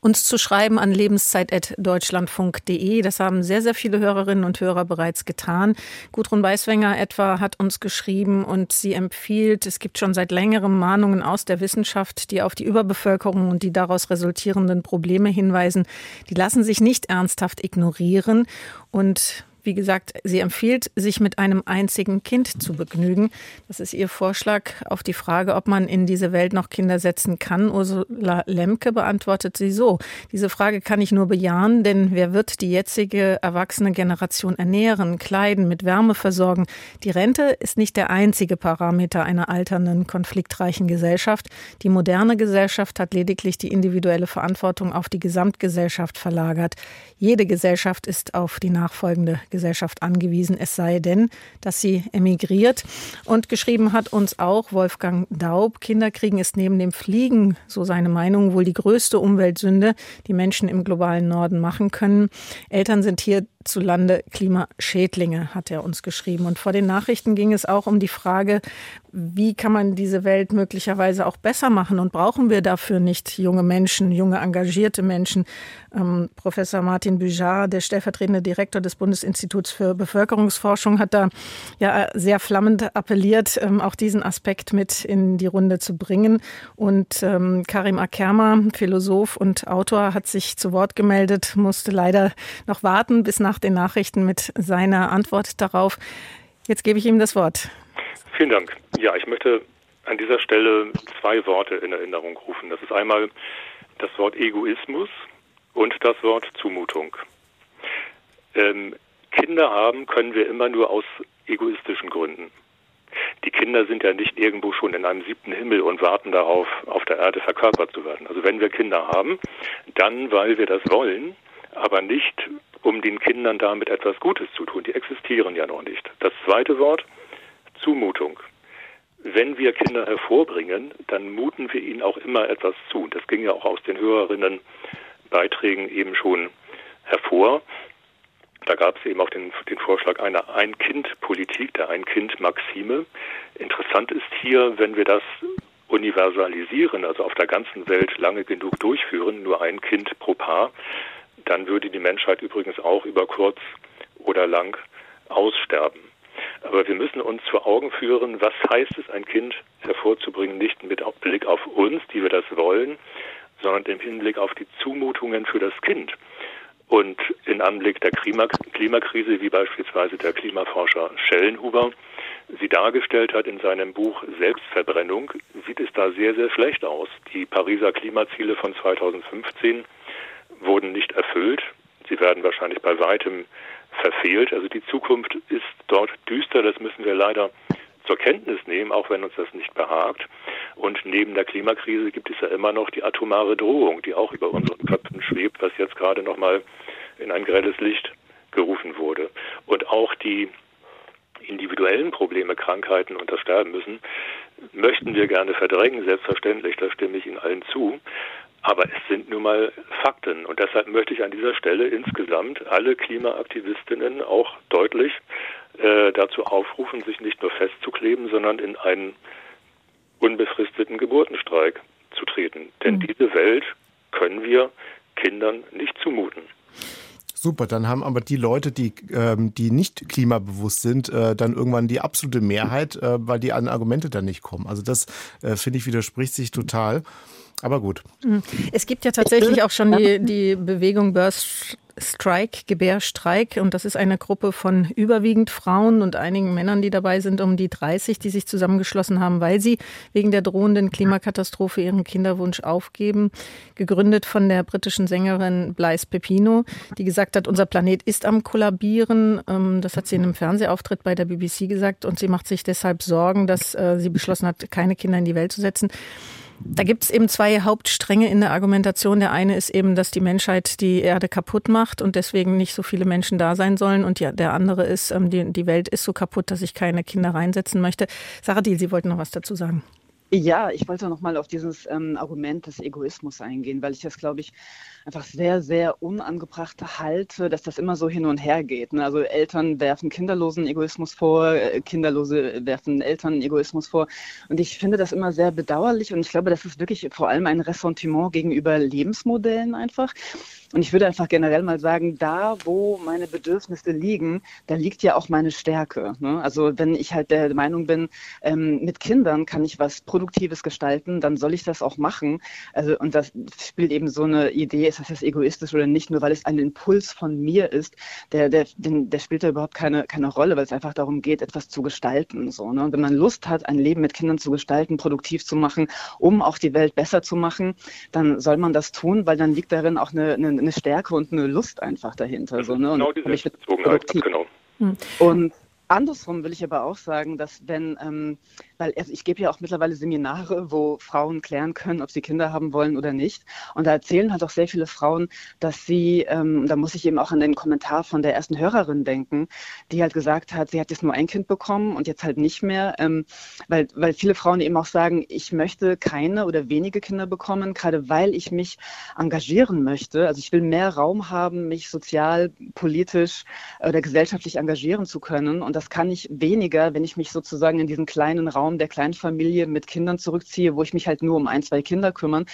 uns zu schreiben an lebenszeit.deutschlandfunk.de. Das haben sehr, sehr viele Hörerinnen und Hörer bereits getan. Gudrun Weißwenger etwa hat uns geschrieben und sie empfiehlt, es gibt schon seit längerem Mahnungen aus der Wissenschaft, die auf die Überbevölkerung und die daraus resultierenden Probleme hinweisen. Die lassen sich nicht ernsthaft ignorieren. Und wie gesagt, sie empfiehlt, sich mit einem einzigen Kind zu begnügen. Das ist ihr Vorschlag auf die Frage, ob man in diese Welt noch Kinder setzen kann. Ursula Lemke beantwortet sie so. Diese Frage kann ich nur bejahen, denn wer wird die jetzige erwachsene Generation ernähren, kleiden, mit Wärme versorgen? Die Rente ist nicht der einzige Parameter einer alternden, konfliktreichen Gesellschaft. Die moderne Gesellschaft hat lediglich die individuelle Verantwortung auf die Gesamtgesellschaft verlagert. Jede Gesellschaft ist auf die nachfolgende Gesellschaft angewiesen, es sei denn, dass sie emigriert. Und geschrieben hat uns auch Wolfgang Daub, Kinderkriegen ist neben dem Fliegen, so seine Meinung, wohl die größte Umweltsünde, die Menschen im globalen Norden machen können. Eltern sind hier hierzulande Klimaschädlinge, hat er uns geschrieben. Und vor den Nachrichten ging es auch um die Frage, wie kann man diese Welt möglicherweise auch besser machen und brauchen wir dafür nicht junge Menschen, junge engagierte Menschen? Ähm, Professor Martin Bujar, der stellvertretende Direktor des Bundesinstituts für Bevölkerungsforschung, hat da ja sehr flammend appelliert, ähm, auch diesen Aspekt mit in die Runde zu bringen. Und ähm, Karim Akerma, Philosoph und Autor, hat sich zu Wort gemeldet, musste leider noch warten bis nach den Nachrichten mit seiner Antwort darauf. Jetzt gebe ich ihm das Wort. Vielen Dank. Ja, ich möchte an dieser Stelle zwei Worte in Erinnerung rufen. Das ist einmal das Wort Egoismus und das Wort Zumutung. Ähm, Kinder haben können wir immer nur aus egoistischen Gründen. Die Kinder sind ja nicht irgendwo schon in einem siebten Himmel und warten darauf, auf der Erde verkörpert zu werden. Also wenn wir Kinder haben, dann weil wir das wollen, aber nicht, um den Kindern damit etwas Gutes zu tun. Die existieren ja noch nicht. Das zweite Wort, Zumutung. wenn wir Kinder hervorbringen, dann muten wir ihnen auch immer etwas zu. Das ging ja auch aus den Hörerinnen Beiträgen eben schon hervor. Da gab es eben auch den, den Vorschlag einer Ein-Kind-Politik, der Ein-Kind-Maxime. Interessant ist hier, wenn wir das universalisieren, also auf der ganzen Welt lange genug durchführen, nur ein Kind pro Paar, dann würde die Menschheit übrigens auch über kurz oder lang aussterben. Aber wir müssen uns vor Augen führen, was heißt es, ein Kind hervorzubringen, nicht mit Blick auf uns, die wir das wollen, sondern im Hinblick auf die Zumutungen für das Kind. Und in Anblick der Klimakrise, wie beispielsweise der Klimaforscher Schellenhuber sie dargestellt hat in seinem Buch Selbstverbrennung, sieht es da sehr, sehr schlecht aus. Die Pariser Klimaziele von 2015 wurden nicht erfüllt. Sie werden wahrscheinlich bei weitem verfehlt. Also die Zukunft ist dort düster, das müssen wir leider zur Kenntnis nehmen, auch wenn uns das nicht behagt. Und neben der Klimakrise gibt es ja immer noch die atomare Drohung, die auch über unseren Köpfen schwebt, was jetzt gerade nochmal in ein grelles Licht gerufen wurde. Und auch die individuellen Probleme, Krankheiten und das Sterben müssen, möchten wir gerne verdrängen, selbstverständlich, da stimme ich Ihnen allen zu. Aber es sind nun mal Fakten. Und deshalb möchte ich an dieser Stelle insgesamt alle Klimaaktivistinnen auch deutlich äh, dazu aufrufen, sich nicht nur festzukleben, sondern in einen unbefristeten Geburtenstreik zu treten. Denn mhm. diese Welt können wir Kindern nicht zumuten. Super, dann haben aber die Leute, die, ähm, die nicht klimabewusst sind, äh, dann irgendwann die absolute Mehrheit, äh, weil die anderen Argumente dann nicht kommen. Also das, äh, finde ich, widerspricht sich total. Aber gut. Mhm. Es gibt ja tatsächlich auch schon die, die Bewegung Burst Strike, Gebärstreik. Und das ist eine Gruppe von überwiegend Frauen und einigen Männern, die dabei sind, um die 30, die sich zusammengeschlossen haben, weil sie wegen der drohenden Klimakatastrophe ihren Kinderwunsch aufgeben. Gegründet von der britischen Sängerin Blaise Pepino, die gesagt hat, unser Planet ist am Kollabieren. Ähm, das hat sie in einem Fernsehauftritt bei der BBC gesagt. Und sie macht sich deshalb Sorgen, dass äh, sie beschlossen hat, keine Kinder in die Welt zu setzen. Da gibt es eben zwei Hauptstränge in der Argumentation. Der eine ist eben, dass die Menschheit die Erde kaputt macht und deswegen nicht so viele Menschen da sein sollen. Und ja, der andere ist, ähm, die, die Welt ist so kaputt, dass ich keine Kinder reinsetzen möchte. Sarah Diel, Sie wollten noch was dazu sagen. Ja, ich wollte noch mal auf dieses ähm, Argument des Egoismus eingehen, weil ich das, glaube ich, einfach sehr, sehr unangebracht halte, dass das immer so hin und her geht. Ne? Also Eltern werfen kinderlosen Egoismus vor, äh, Kinderlose werfen Eltern Egoismus vor. Und ich finde das immer sehr bedauerlich und ich glaube, das ist wirklich vor allem ein Ressentiment gegenüber Lebensmodellen einfach. Und ich würde einfach generell mal sagen, da, wo meine Bedürfnisse liegen, da liegt ja auch meine Stärke. Ne? Also wenn ich halt der Meinung bin, ähm, mit Kindern kann ich was Produktives gestalten, dann soll ich das auch machen. Also, und das spielt eben so eine Idee, ist das jetzt egoistisch oder nicht, nur weil es ein Impuls von mir ist, der, der, den, der spielt da überhaupt keine, keine Rolle, weil es einfach darum geht, etwas zu gestalten. So, ne? Und wenn man Lust hat, ein Leben mit Kindern zu gestalten, produktiv zu machen, um auch die Welt besser zu machen, dann soll man das tun, weil dann liegt darin auch eine, eine, eine Stärke und eine Lust einfach dahinter. So, ne? Und genau diese Selbstbezogenheit, genau. Hm. Und Andersrum will ich aber auch sagen, dass wenn ähm, weil also ich gebe ja auch mittlerweile Seminare, wo Frauen klären können, ob sie Kinder haben wollen oder nicht. Und da erzählen halt auch sehr viele Frauen, dass sie, ähm, da muss ich eben auch an den Kommentar von der ersten Hörerin denken, die halt gesagt hat, sie hat jetzt nur ein Kind bekommen und jetzt halt nicht mehr, ähm, weil, weil viele Frauen eben auch sagen, ich möchte keine oder wenige Kinder bekommen, gerade weil ich mich engagieren möchte. Also ich will mehr Raum haben, mich sozial, politisch oder gesellschaftlich engagieren zu können. Und das kann ich weniger, wenn ich mich sozusagen in diesen kleinen Raum der Kleinfamilie mit Kindern zurückziehe, wo ich mich halt nur um ein, zwei Kinder kümmern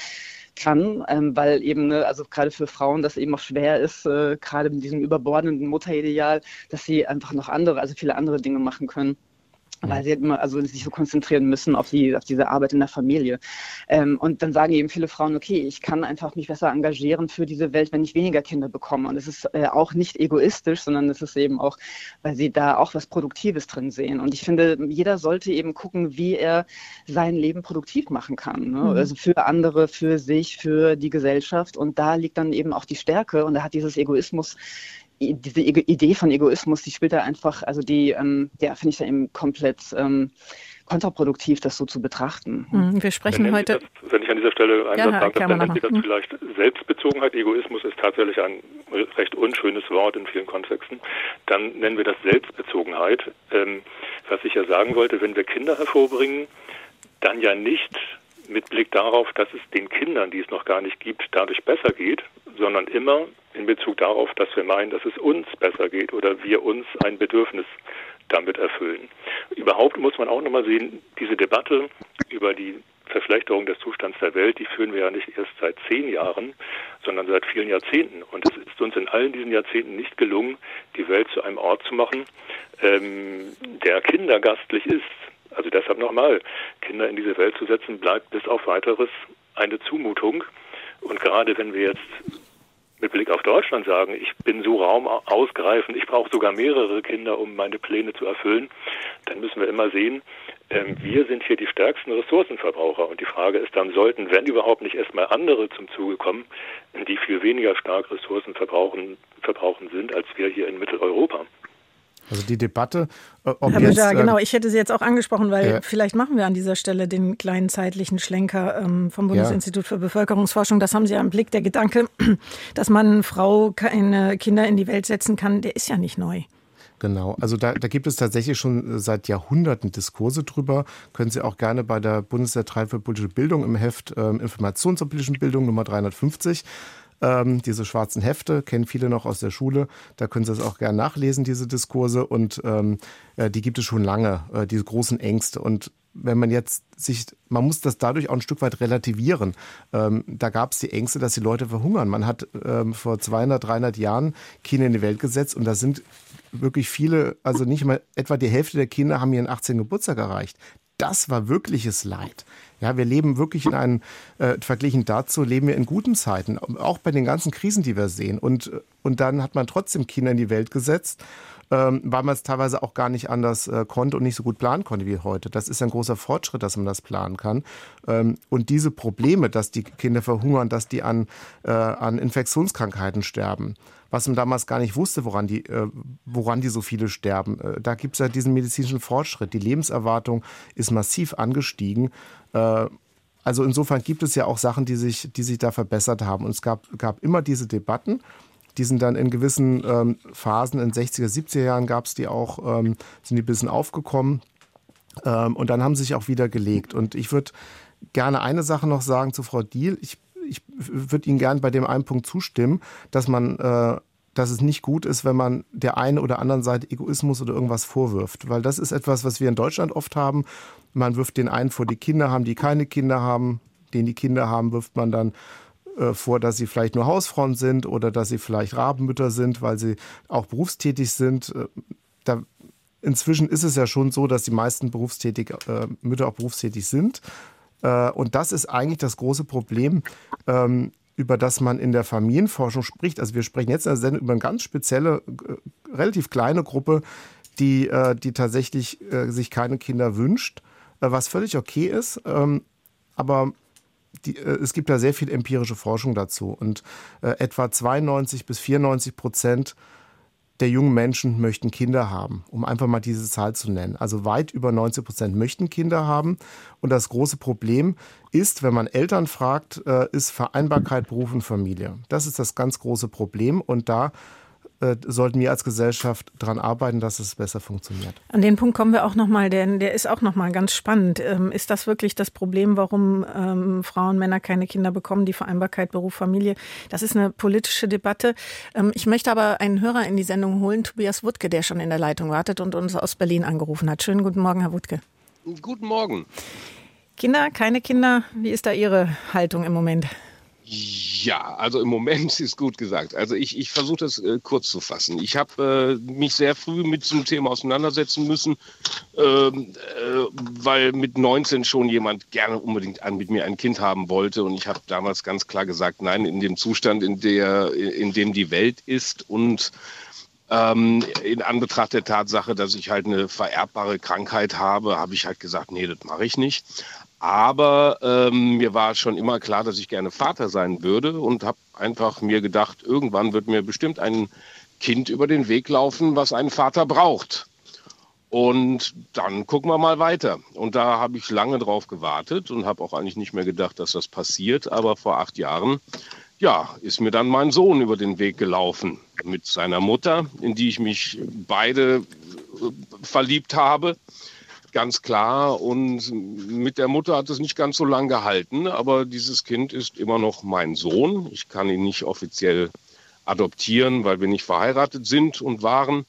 kann, ähm, weil eben, ne, also gerade für Frauen das eben auch schwer ist, äh, gerade mit diesem überbordenden Mutterideal, dass sie einfach noch andere, also viele andere Dinge machen können weil sie halt immer also sich so konzentrieren müssen auf die auf diese Arbeit in der Familie. Ähm, und dann sagen eben viele Frauen okay ich kann einfach mich besser engagieren für diese Welt wenn ich weniger Kinder bekomme. Und es ist äh, auch nicht egoistisch sondern es ist eben auch weil sie da auch was Produktives drin sehen. Und ich finde jeder sollte eben gucken wie er sein Leben produktiv machen kann ne? mhm. also für andere für sich für die Gesellschaft. Und da liegt dann eben auch die Stärke. Und da hat dieses Egoismus diese Idee von Egoismus, die spielt da einfach, also die, ähm, ja, finde ich da eben komplett ähm, kontraproduktiv, das so zu betrachten. Mhm, wir sprechen wenn heute. Das, wenn ich an dieser Stelle einen Satz sage, dann nennt das mhm. vielleicht Selbstbezogenheit. Egoismus ist tatsächlich ein recht unschönes Wort in vielen Kontexten. Dann nennen wir das Selbstbezogenheit. Ähm, was ich ja sagen wollte, wenn wir Kinder hervorbringen, dann ja nicht mit Blick darauf, dass es den Kindern, die es noch gar nicht gibt, dadurch besser geht, sondern immer in Bezug darauf, dass wir meinen, dass es uns besser geht oder wir uns ein Bedürfnis damit erfüllen. Überhaupt muss man auch nochmal sehen, diese Debatte über die Verschlechterung des Zustands der Welt, die führen wir ja nicht erst seit zehn Jahren, sondern seit vielen Jahrzehnten. Und es ist uns in allen diesen Jahrzehnten nicht gelungen, die Welt zu einem Ort zu machen, ähm, der kindergastlich ist. Also deshalb nochmal, Kinder in diese Welt zu setzen, bleibt bis auf weiteres eine Zumutung. Und gerade wenn wir jetzt mit Blick auf Deutschland sagen, ich bin so raumausgreifend, ich brauche sogar mehrere Kinder, um meine Pläne zu erfüllen, dann müssen wir immer sehen, ähm, wir sind hier die stärksten Ressourcenverbraucher. Und die Frage ist dann, sollten, wenn überhaupt nicht erstmal andere zum Zuge kommen, die viel weniger stark Ressourcen verbrauchen, verbrauchen sind als wir hier in Mitteleuropa. Also die Debatte, äh, ob Herr jetzt, Müller, äh, genau, ich hätte Sie jetzt auch angesprochen, weil äh, vielleicht machen wir an dieser Stelle den kleinen zeitlichen Schlenker ähm, vom Bundesinstitut ja. für Bevölkerungsforschung. Das haben Sie ja im Blick. Der Gedanke, dass man Frau keine Kinder in die Welt setzen kann, der ist ja nicht neu. Genau, also da, da gibt es tatsächlich schon seit Jahrhunderten Diskurse drüber. Können Sie auch gerne bei der Bundesdatei für politische Bildung im Heft ähm, Information zur politischen Bildung Nummer 350 ähm, diese schwarzen Hefte kennen viele noch aus der Schule. Da können Sie es auch gerne nachlesen, diese Diskurse. Und ähm, äh, die gibt es schon lange, äh, diese großen Ängste. Und wenn man jetzt sich, man muss das dadurch auch ein Stück weit relativieren. Ähm, da gab es die Ängste, dass die Leute verhungern. Man hat ähm, vor 200, 300 Jahren Kinder in die Welt gesetzt und da sind wirklich viele, also nicht mal etwa die Hälfte der Kinder haben ihren 18. Geburtstag erreicht. Das war wirkliches Leid. Ja, wir leben wirklich in einem, äh, verglichen dazu, leben wir in guten Zeiten, auch bei den ganzen Krisen, die wir sehen. Und, und dann hat man trotzdem Kinder in die Welt gesetzt, ähm, weil man es teilweise auch gar nicht anders äh, konnte und nicht so gut planen konnte wie heute. Das ist ein großer Fortschritt, dass man das planen kann. Ähm, und diese Probleme, dass die Kinder verhungern, dass die an, äh, an Infektionskrankheiten sterben, was man damals gar nicht wusste, woran die, äh, woran die so viele sterben. Äh, da gibt es ja diesen medizinischen Fortschritt. Die Lebenserwartung ist massiv angestiegen. Äh, also insofern gibt es ja auch Sachen, die sich, die sich da verbessert haben. Und es gab, gab immer diese Debatten. Die sind dann in gewissen ähm, Phasen, in 60er, 70er Jahren gab es die auch, ähm, sind die ein bisschen aufgekommen. Ähm, und dann haben sie sich auch wieder gelegt. Und ich würde gerne eine Sache noch sagen zu Frau Diel. Ich, ich würde Ihnen gerne bei dem einen Punkt zustimmen, dass man äh, dass es nicht gut ist, wenn man der einen oder anderen Seite Egoismus oder irgendwas vorwirft. Weil das ist etwas, was wir in Deutschland oft haben. Man wirft den einen vor, die Kinder haben, die keine Kinder haben. Den die Kinder haben, wirft man dann äh, vor, dass sie vielleicht nur Hausfrauen sind oder dass sie vielleicht Rabenmütter sind, weil sie auch berufstätig sind. Äh, da, inzwischen ist es ja schon so, dass die meisten berufstätig, äh, Mütter auch berufstätig sind. Äh, und das ist eigentlich das große Problem. Ähm, über das man in der Familienforschung spricht. Also wir sprechen jetzt in der Sendung über eine ganz spezielle, äh, relativ kleine Gruppe, die, äh, die tatsächlich sich keine Kinder wünscht, was völlig okay ist. Ähm, aber die, äh, es gibt da sehr viel empirische Forschung dazu. Und äh, etwa 92 bis 94 Prozent der jungen Menschen möchten Kinder haben, um einfach mal diese Zahl zu nennen. Also weit über 90 Prozent möchten Kinder haben. Und das große Problem ist, wenn man Eltern fragt, äh, ist Vereinbarkeit Beruf und Familie. Das ist das ganz große Problem. Und da äh, sollten wir als Gesellschaft daran arbeiten, dass es besser funktioniert. An den Punkt kommen wir auch nochmal, denn der ist auch nochmal ganz spannend. Ähm, ist das wirklich das Problem, warum ähm, Frauen, Männer keine Kinder bekommen, die Vereinbarkeit Beruf, Familie? Das ist eine politische Debatte. Ähm, ich möchte aber einen Hörer in die Sendung holen, Tobias Wuttke, der schon in der Leitung wartet und uns aus Berlin angerufen hat. Schönen guten Morgen, Herr Wuttke. Guten Morgen. Kinder, keine Kinder, wie ist da Ihre Haltung im Moment? Ja, also im Moment ist gut gesagt. Also ich, ich versuche das äh, kurz zu fassen. Ich habe äh, mich sehr früh mit diesem Thema auseinandersetzen müssen, ähm, äh, weil mit 19 schon jemand gerne unbedingt an, mit mir ein Kind haben wollte. Und ich habe damals ganz klar gesagt, nein, in dem Zustand, in, der, in dem die Welt ist und ähm, in Anbetracht der Tatsache, dass ich halt eine vererbbare Krankheit habe, habe ich halt gesagt, nee, das mache ich nicht. Aber ähm, mir war schon immer klar, dass ich gerne Vater sein würde und habe einfach mir gedacht, irgendwann wird mir bestimmt ein Kind über den Weg laufen, was einen Vater braucht. Und dann gucken wir mal weiter. Und da habe ich lange drauf gewartet und habe auch eigentlich nicht mehr gedacht, dass das passiert. Aber vor acht Jahren, ja, ist mir dann mein Sohn über den Weg gelaufen mit seiner Mutter, in die ich mich beide äh, verliebt habe. Ganz klar. Und mit der Mutter hat es nicht ganz so lange gehalten, aber dieses Kind ist immer noch mein Sohn. Ich kann ihn nicht offiziell adoptieren, weil wir nicht verheiratet sind und waren.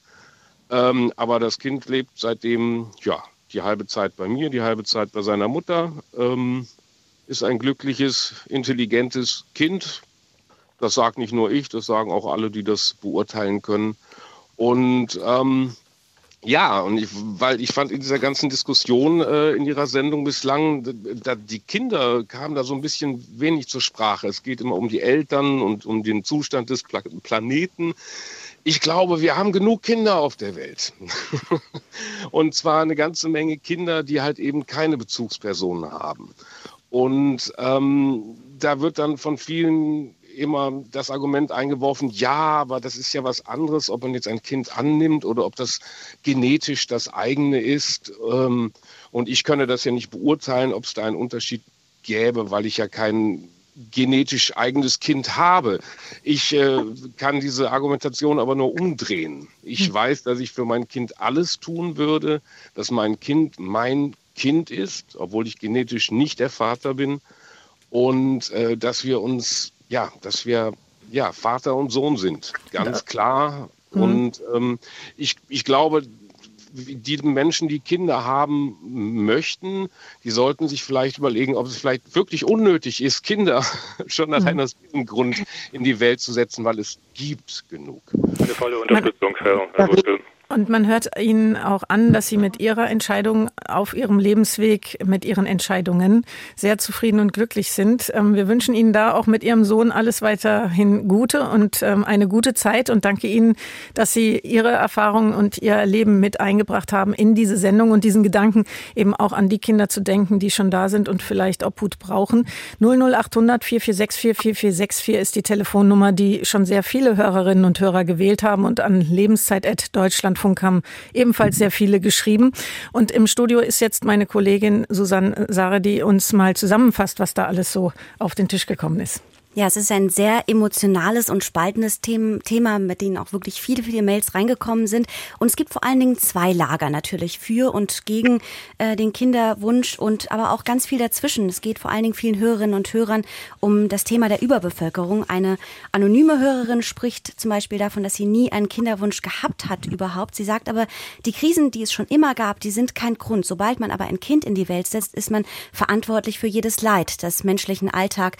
Ähm, aber das Kind lebt seitdem, ja, die halbe Zeit bei mir, die halbe Zeit bei seiner Mutter. Ähm, ist ein glückliches, intelligentes Kind. Das sagt nicht nur ich, das sagen auch alle, die das beurteilen können. Und ähm, ja, und ich, weil ich fand in dieser ganzen Diskussion äh, in ihrer Sendung bislang, da, die Kinder kamen da so ein bisschen wenig zur Sprache. Es geht immer um die Eltern und um den Zustand des Pla Planeten. Ich glaube, wir haben genug Kinder auf der Welt. und zwar eine ganze Menge Kinder, die halt eben keine Bezugspersonen haben. Und ähm, da wird dann von vielen immer das Argument eingeworfen, ja, aber das ist ja was anderes, ob man jetzt ein Kind annimmt oder ob das genetisch das eigene ist. Ähm, und ich könne das ja nicht beurteilen, ob es da einen Unterschied gäbe, weil ich ja kein genetisch eigenes Kind habe. Ich äh, kann diese Argumentation aber nur umdrehen. Ich hm. weiß, dass ich für mein Kind alles tun würde, dass mein Kind mein Kind ist, obwohl ich genetisch nicht der Vater bin. Und äh, dass wir uns ja, dass wir ja, Vater und Sohn sind, ganz ja. klar. Mhm. Und ähm, ich, ich glaube, die Menschen, die Kinder haben möchten, die sollten sich vielleicht überlegen, ob es vielleicht wirklich unnötig ist, Kinder schon allein mhm. aus diesem Grund in die Welt zu setzen, weil es gibt genug. Eine volle Unterstützung, Herr, Herr und man hört Ihnen auch an, dass Sie mit Ihrer Entscheidung auf Ihrem Lebensweg, mit Ihren Entscheidungen sehr zufrieden und glücklich sind. Ähm, wir wünschen Ihnen da auch mit Ihrem Sohn alles weiterhin Gute und ähm, eine gute Zeit und danke Ihnen, dass Sie Ihre Erfahrungen und Ihr Leben mit eingebracht haben in diese Sendung und diesen Gedanken eben auch an die Kinder zu denken, die schon da sind und vielleicht Obhut brauchen. 00800 4464 4464 ist die Telefonnummer, die schon sehr viele Hörerinnen und Hörer gewählt haben und an lebenszeit.deutschland Deutschlandfunk haben ebenfalls sehr viele geschrieben. Und im Studio ist jetzt meine Kollegin Susanne Sare, die uns mal zusammenfasst, was da alles so auf den Tisch gekommen ist. Ja, es ist ein sehr emotionales und spaltendes Thema, mit denen auch wirklich viele, viele Mails reingekommen sind. Und es gibt vor allen Dingen zwei Lager natürlich für und gegen äh, den Kinderwunsch und aber auch ganz viel dazwischen. Es geht vor allen Dingen vielen Hörerinnen und Hörern um das Thema der Überbevölkerung. Eine anonyme Hörerin spricht zum Beispiel davon, dass sie nie einen Kinderwunsch gehabt hat überhaupt. Sie sagt aber, die Krisen, die es schon immer gab, die sind kein Grund. Sobald man aber ein Kind in die Welt setzt, ist man verantwortlich für jedes Leid, das menschlichen Alltag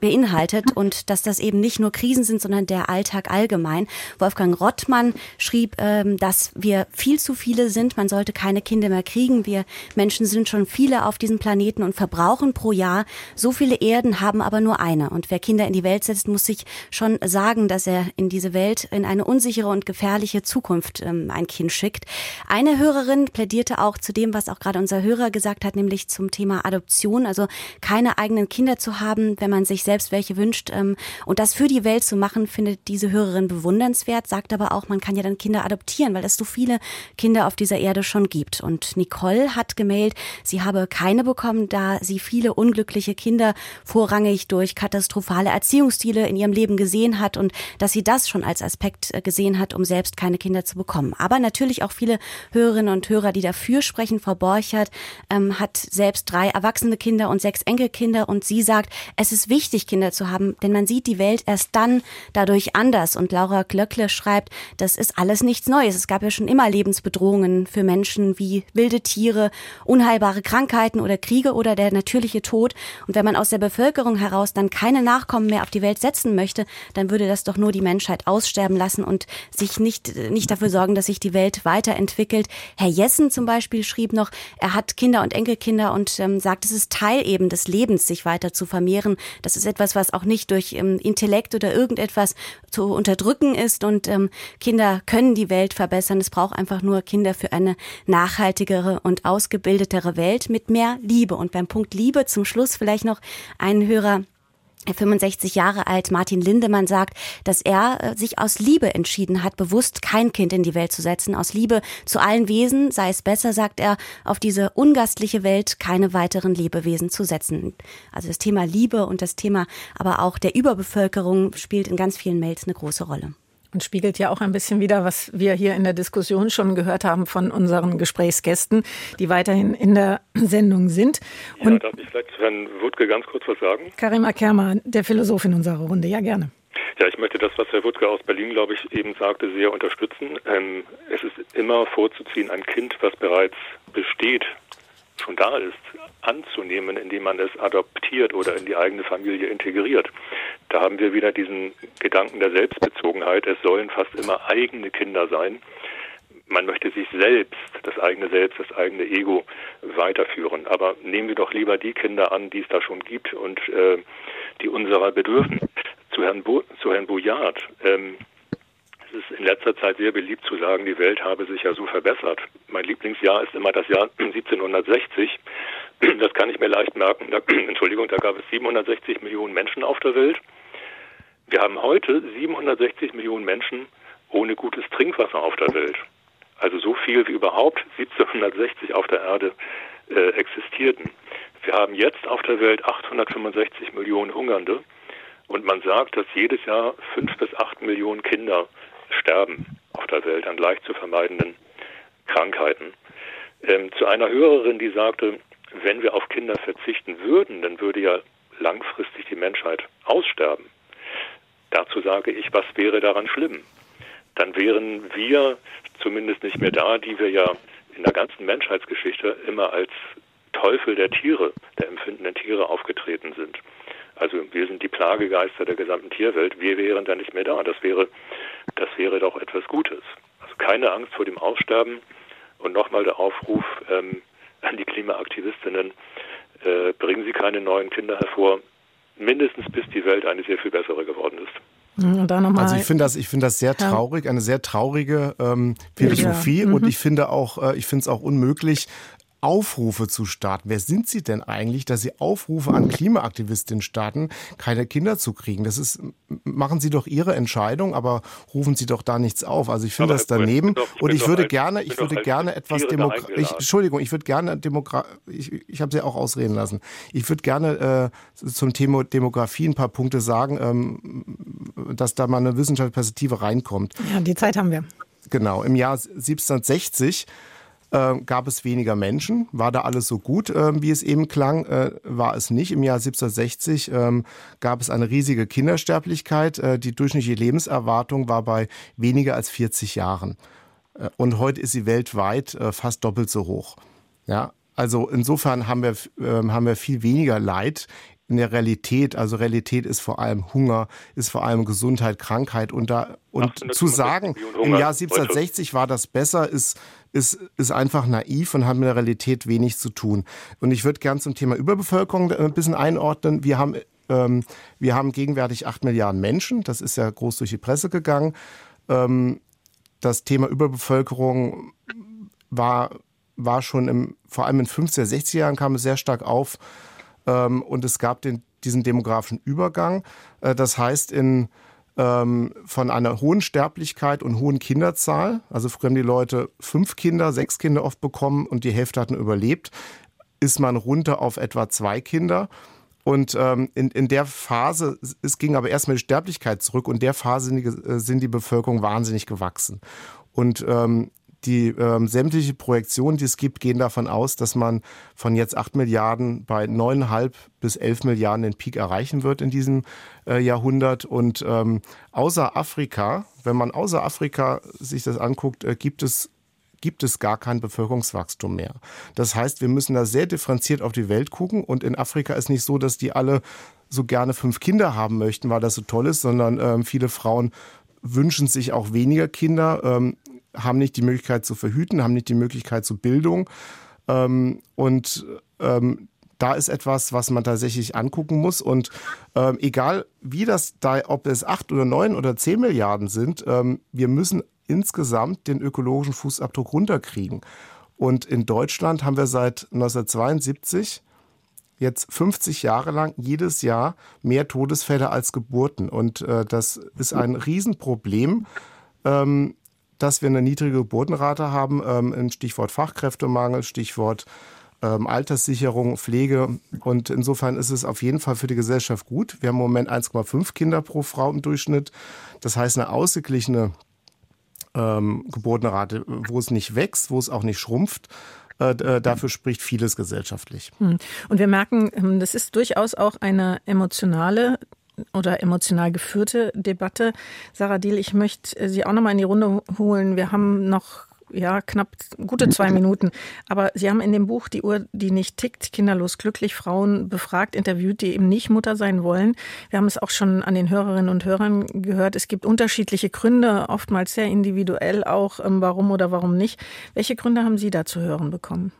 beinhaltet bedeutet und dass das eben nicht nur Krisen sind, sondern der Alltag allgemein. Wolfgang Rottmann schrieb, ähm, dass wir viel zu viele sind. Man sollte keine Kinder mehr kriegen. Wir Menschen sind schon viele auf diesem Planeten und verbrauchen pro Jahr so viele Erden, haben aber nur eine. Und wer Kinder in die Welt setzt, muss sich schon sagen, dass er in diese Welt, in eine unsichere und gefährliche Zukunft ähm, ein Kind schickt. Eine Hörerin plädierte auch zu dem, was auch gerade unser Hörer gesagt hat, nämlich zum Thema Adoption, also keine eigenen Kinder zu haben, wenn man sich selbst welche wünscht wünscht. Ähm, und das für die Welt zu machen, findet diese Hörerin bewundernswert, sagt aber auch, man kann ja dann Kinder adoptieren, weil es so viele Kinder auf dieser Erde schon gibt. Und Nicole hat gemeldet, sie habe keine bekommen, da sie viele unglückliche Kinder vorrangig durch katastrophale Erziehungsstile in ihrem Leben gesehen hat und dass sie das schon als Aspekt äh, gesehen hat, um selbst keine Kinder zu bekommen. Aber natürlich auch viele Hörerinnen und Hörer, die dafür sprechen. Frau Borchert ähm, hat selbst drei erwachsene Kinder und sechs Enkelkinder und sie sagt, es ist wichtig, Kinder zu haben haben, denn man sieht die Welt erst dann dadurch anders. Und Laura Glöckle schreibt, das ist alles nichts Neues. Es gab ja schon immer Lebensbedrohungen für Menschen wie wilde Tiere, unheilbare Krankheiten oder Kriege oder der natürliche Tod. Und wenn man aus der Bevölkerung heraus dann keine Nachkommen mehr auf die Welt setzen möchte, dann würde das doch nur die Menschheit aussterben lassen und sich nicht, nicht dafür sorgen, dass sich die Welt weiterentwickelt. Herr Jessen zum Beispiel schrieb noch, er hat Kinder und Enkelkinder und ähm, sagt, es ist Teil eben des Lebens, sich weiter zu vermehren. Das ist etwas, was auch nicht durch ähm, Intellekt oder irgendetwas zu unterdrücken ist. Und ähm, Kinder können die Welt verbessern. Es braucht einfach nur Kinder für eine nachhaltigere und ausgebildetere Welt mit mehr Liebe. Und beim Punkt Liebe zum Schluss vielleicht noch ein Hörer 65 Jahre alt Martin Lindemann sagt, dass er äh, sich aus Liebe entschieden hat, bewusst kein Kind in die Welt zu setzen. Aus Liebe zu allen Wesen sei es besser, sagt er, auf diese ungastliche Welt keine weiteren Lebewesen zu setzen. Also das Thema Liebe und das Thema aber auch der Überbevölkerung spielt in ganz vielen Mails eine große Rolle. Und spiegelt ja auch ein bisschen wieder, was wir hier in der Diskussion schon gehört haben von unseren Gesprächsgästen, die weiterhin in der Sendung sind. Und ja, darf ich vielleicht Herrn Wutke ganz kurz was sagen? Karim Akerma, der Philosoph in unserer Runde. Ja, gerne. Ja, ich möchte das, was Herr Wutke aus Berlin, glaube ich, eben sagte, sehr unterstützen. Ähm, es ist immer vorzuziehen, ein Kind, was bereits besteht, schon da ist, anzunehmen, indem man es adoptiert oder in die eigene Familie integriert. Da haben wir wieder diesen Gedanken der Selbstbezogenheit. Es sollen fast immer eigene Kinder sein. Man möchte sich selbst, das eigene Selbst, das eigene Ego weiterführen. Aber nehmen wir doch lieber die Kinder an, die es da schon gibt und äh, die unserer bedürfen. Zu Herrn, Bo zu Herrn Bouyard. Ähm, ist in letzter Zeit sehr beliebt zu sagen, die Welt habe sich ja so verbessert. Mein Lieblingsjahr ist immer das Jahr 1760. Das kann ich mir leicht merken. Da, Entschuldigung, da gab es 760 Millionen Menschen auf der Welt. Wir haben heute 760 Millionen Menschen ohne gutes Trinkwasser auf der Welt. Also so viel wie überhaupt 1760 auf der Erde äh, existierten. Wir haben jetzt auf der Welt 865 Millionen Hungernde und man sagt, dass jedes Jahr fünf bis acht Millionen Kinder sterben auf der Welt an leicht zu vermeidenden Krankheiten. Ähm, zu einer Hörerin, die sagte, wenn wir auf Kinder verzichten würden, dann würde ja langfristig die Menschheit aussterben. Dazu sage ich, was wäre daran schlimm? Dann wären wir zumindest nicht mehr da, die wir ja in der ganzen Menschheitsgeschichte immer als Teufel der Tiere, der empfindenden Tiere aufgetreten sind. Also wir sind die Plagegeister der gesamten Tierwelt. Wir wären da nicht mehr da. Das wäre, das wäre doch etwas Gutes. Also keine Angst vor dem Aussterben. Und nochmal der Aufruf ähm, an die Klimaaktivistinnen, äh, bringen Sie keine neuen Kinder hervor, mindestens bis die Welt eine sehr viel bessere geworden ist. also ich finde das, ich finde das sehr traurig, eine sehr traurige ähm, Philosophie ja. mhm. und ich finde auch, äh, ich finde es auch unmöglich, Aufrufe zu starten. Wer sind Sie denn eigentlich, dass Sie Aufrufe an Klimaaktivistinnen starten, keine Kinder zu kriegen? Das ist, machen Sie doch Ihre Entscheidung, aber rufen Sie doch da nichts auf. Also ich finde das daneben. Doch, und ich würde halt, gerne, ich würde gerne etwas demokratisch, Entschuldigung, ich würde gerne Demokra ich, ich habe Sie auch ausreden lassen. Ich würde gerne äh, zum Thema Demografie ein paar Punkte sagen, ähm, dass da mal eine wissenschaftliche Perspektive reinkommt. Ja, die Zeit haben wir. Genau, im Jahr 1760 äh, gab es weniger Menschen. War da alles so gut, äh, wie es eben klang? Äh, war es nicht. Im Jahr 1760 ähm, gab es eine riesige Kindersterblichkeit. Äh, die durchschnittliche Lebenserwartung war bei weniger als 40 Jahren. Äh, und heute ist sie weltweit äh, fast doppelt so hoch. Ja, also insofern haben wir, ähm, haben wir viel weniger Leid in der Realität, also Realität ist vor allem Hunger, ist vor allem Gesundheit, Krankheit und da und zu sagen, im Jahr 1760 war das besser, ist ist, ist einfach naiv und hat mit der Realität wenig zu tun. Und ich würde gern zum Thema Überbevölkerung ein bisschen einordnen. Wir haben, ähm, wir haben gegenwärtig acht Milliarden Menschen. Das ist ja groß durch die Presse gegangen. Ähm, das Thema Überbevölkerung war, war schon im, vor allem in 50er, 60er Jahren kam es sehr stark auf. Ähm, und es gab den, diesen demografischen Übergang. Äh, das heißt, in ähm, von einer hohen Sterblichkeit und hohen Kinderzahl. Also früher haben die Leute fünf Kinder, sechs Kinder oft bekommen und die Hälfte hatten überlebt. Ist man runter auf etwa zwei Kinder. Und ähm, in, in der Phase, es ging aber erstmal die Sterblichkeit zurück und in der Phase sind die, äh, sind die Bevölkerung wahnsinnig gewachsen. Und ähm, die ähm, sämtliche Projektionen, die es gibt, gehen davon aus, dass man von jetzt 8 Milliarden bei 9,5 bis 11 Milliarden den Peak erreichen wird in diesem äh, Jahrhundert. Und ähm, außer Afrika, wenn man außer Afrika sich das anguckt, äh, gibt es gibt es gar kein Bevölkerungswachstum mehr. Das heißt, wir müssen da sehr differenziert auf die Welt gucken. Und in Afrika ist nicht so, dass die alle so gerne fünf Kinder haben möchten, weil das so toll ist, sondern ähm, viele Frauen wünschen sich auch weniger Kinder. Ähm, haben nicht die Möglichkeit zu verhüten, haben nicht die Möglichkeit zu Bildung. Ähm, und ähm, da ist etwas, was man tatsächlich angucken muss. Und ähm, egal wie das da, ob es acht oder neun oder zehn Milliarden sind, ähm, wir müssen insgesamt den ökologischen Fußabdruck runterkriegen. Und in Deutschland haben wir seit 1972 jetzt 50 Jahre lang jedes Jahr mehr Todesfälle als Geburten. Und äh, das ist ein Riesenproblem. Ähm, dass wir eine niedrige Geburtenrate haben, ähm, Stichwort Fachkräftemangel, Stichwort ähm, Alterssicherung, Pflege. Und insofern ist es auf jeden Fall für die Gesellschaft gut. Wir haben im Moment 1,5 Kinder pro Frau im Durchschnitt. Das heißt, eine ausgeglichene ähm, Geburtenrate, wo es nicht wächst, wo es auch nicht schrumpft. Äh, äh dafür spricht vieles gesellschaftlich. Hm. Und wir merken, ähm, das ist durchaus auch eine emotionale oder emotional geführte Debatte. Sarah Diel, ich möchte Sie auch noch mal in die Runde holen. Wir haben noch ja, knapp gute zwei Minuten. Aber Sie haben in dem Buch Die Uhr, die nicht tickt, kinderlos glücklich, Frauen befragt, interviewt, die eben nicht Mutter sein wollen. Wir haben es auch schon an den Hörerinnen und Hörern gehört. Es gibt unterschiedliche Gründe, oftmals sehr individuell auch, ähm, warum oder warum nicht. Welche Gründe haben Sie da zu hören bekommen?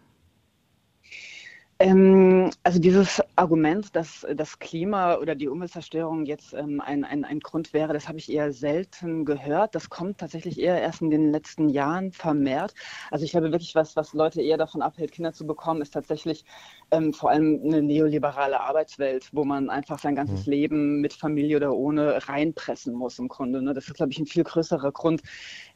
Ähm, also dieses Argument, dass das Klima oder die Umweltzerstörung jetzt ähm, ein, ein, ein Grund wäre, das habe ich eher selten gehört. Das kommt tatsächlich eher erst in den letzten Jahren vermehrt. Also ich glaube wirklich, was, was Leute eher davon abhält, Kinder zu bekommen, ist tatsächlich ähm, vor allem eine neoliberale Arbeitswelt, wo man einfach sein ganzes mhm. Leben mit Familie oder ohne reinpressen muss im Grunde. Ne? Das ist, glaube ich, ein viel größerer Grund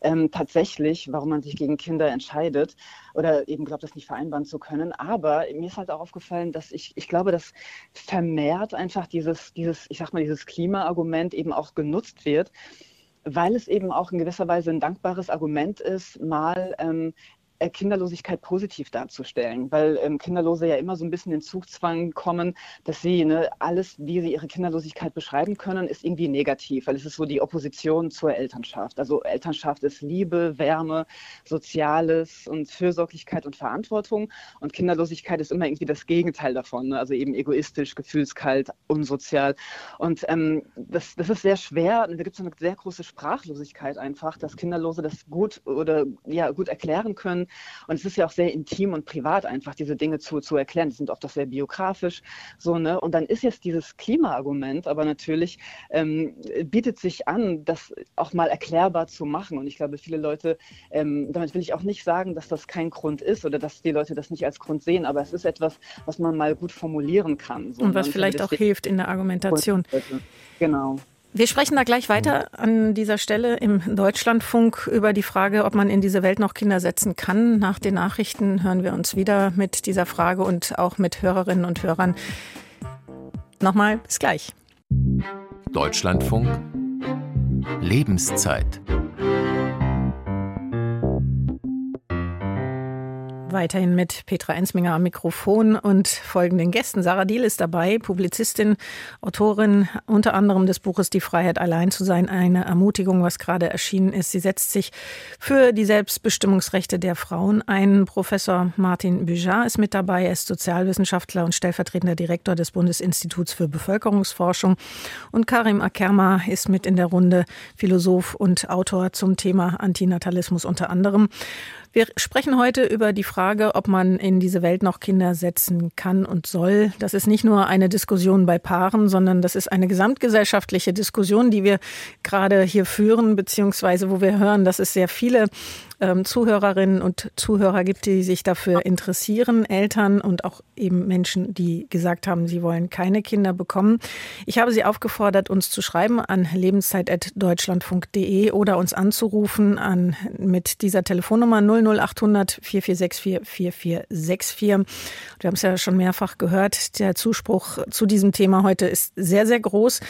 ähm, tatsächlich, warum man sich gegen Kinder entscheidet oder eben glaubt, das nicht vereinbaren zu können. Aber mir ist halt auch aufgefallen, dass ich, ich glaube, dass vermehrt einfach dieses, dieses, ich sag mal, dieses Klimaargument eben auch genutzt wird weil es eben auch in gewisser Weise ein dankbares Argument ist, mal ähm, äh, Kinderlosigkeit positiv darzustellen, weil ähm, Kinderlose ja immer so ein bisschen in Zugzwang kommen, dass sie ne, alles, wie sie ihre Kinderlosigkeit beschreiben können, ist irgendwie negativ, weil es ist so die Opposition zur Elternschaft. Also Elternschaft ist Liebe, Wärme, Soziales und Fürsorglichkeit und Verantwortung und Kinderlosigkeit ist immer irgendwie das Gegenteil davon, ne? also eben egoistisch, gefühlskalt, unsozial. Und ähm, das, das ist sehr schwer. Da gibt es eine sehr große Sprachlosigkeit einfach, dass Kinderlose das gut oder ja gut erklären können und es ist ja auch sehr intim und privat einfach, diese Dinge zu, zu erklären. Die sind oft auch sehr biografisch. So, ne? Und dann ist jetzt dieses Klimaargument, aber natürlich ähm, bietet sich an, das auch mal erklärbar zu machen. Und ich glaube, viele Leute, ähm, damit will ich auch nicht sagen, dass das kein Grund ist oder dass die Leute das nicht als Grund sehen, aber es ist etwas, was man mal gut formulieren kann. So, und was vielleicht auch hilft in der Argumentation. Genau. Wir sprechen da gleich weiter an dieser Stelle im Deutschlandfunk über die Frage, ob man in diese Welt noch Kinder setzen kann. Nach den Nachrichten hören wir uns wieder mit dieser Frage und auch mit Hörerinnen und Hörern. Nochmal, bis gleich. Deutschlandfunk Lebenszeit. Weiterhin mit Petra Ensminger am Mikrofon und folgenden Gästen. Sarah Diel ist dabei, Publizistin, Autorin unter anderem des Buches Die Freiheit allein zu sein, eine Ermutigung, was gerade erschienen ist. Sie setzt sich für die Selbstbestimmungsrechte der Frauen ein. Professor Martin Bujar ist mit dabei. Er ist Sozialwissenschaftler und stellvertretender Direktor des Bundesinstituts für Bevölkerungsforschung. Und Karim Akerma ist mit in der Runde, Philosoph und Autor zum Thema Antinatalismus unter anderem. Wir sprechen heute über die Frage, ob man in diese Welt noch Kinder setzen kann und soll. Das ist nicht nur eine Diskussion bei Paaren, sondern das ist eine gesamtgesellschaftliche Diskussion, die wir gerade hier führen, beziehungsweise wo wir hören, dass es sehr viele ähm, Zuhörerinnen und Zuhörer gibt, die sich dafür interessieren, Eltern und auch eben Menschen, die gesagt haben, sie wollen keine Kinder bekommen. Ich habe Sie aufgefordert, uns zu schreiben an lebenszeit.deutschlandfunk.de oder uns anzurufen an, mit dieser Telefonnummer 00800 4464 4464. Wir haben es ja schon mehrfach gehört. Der Zuspruch zu diesem Thema heute ist sehr, sehr groß.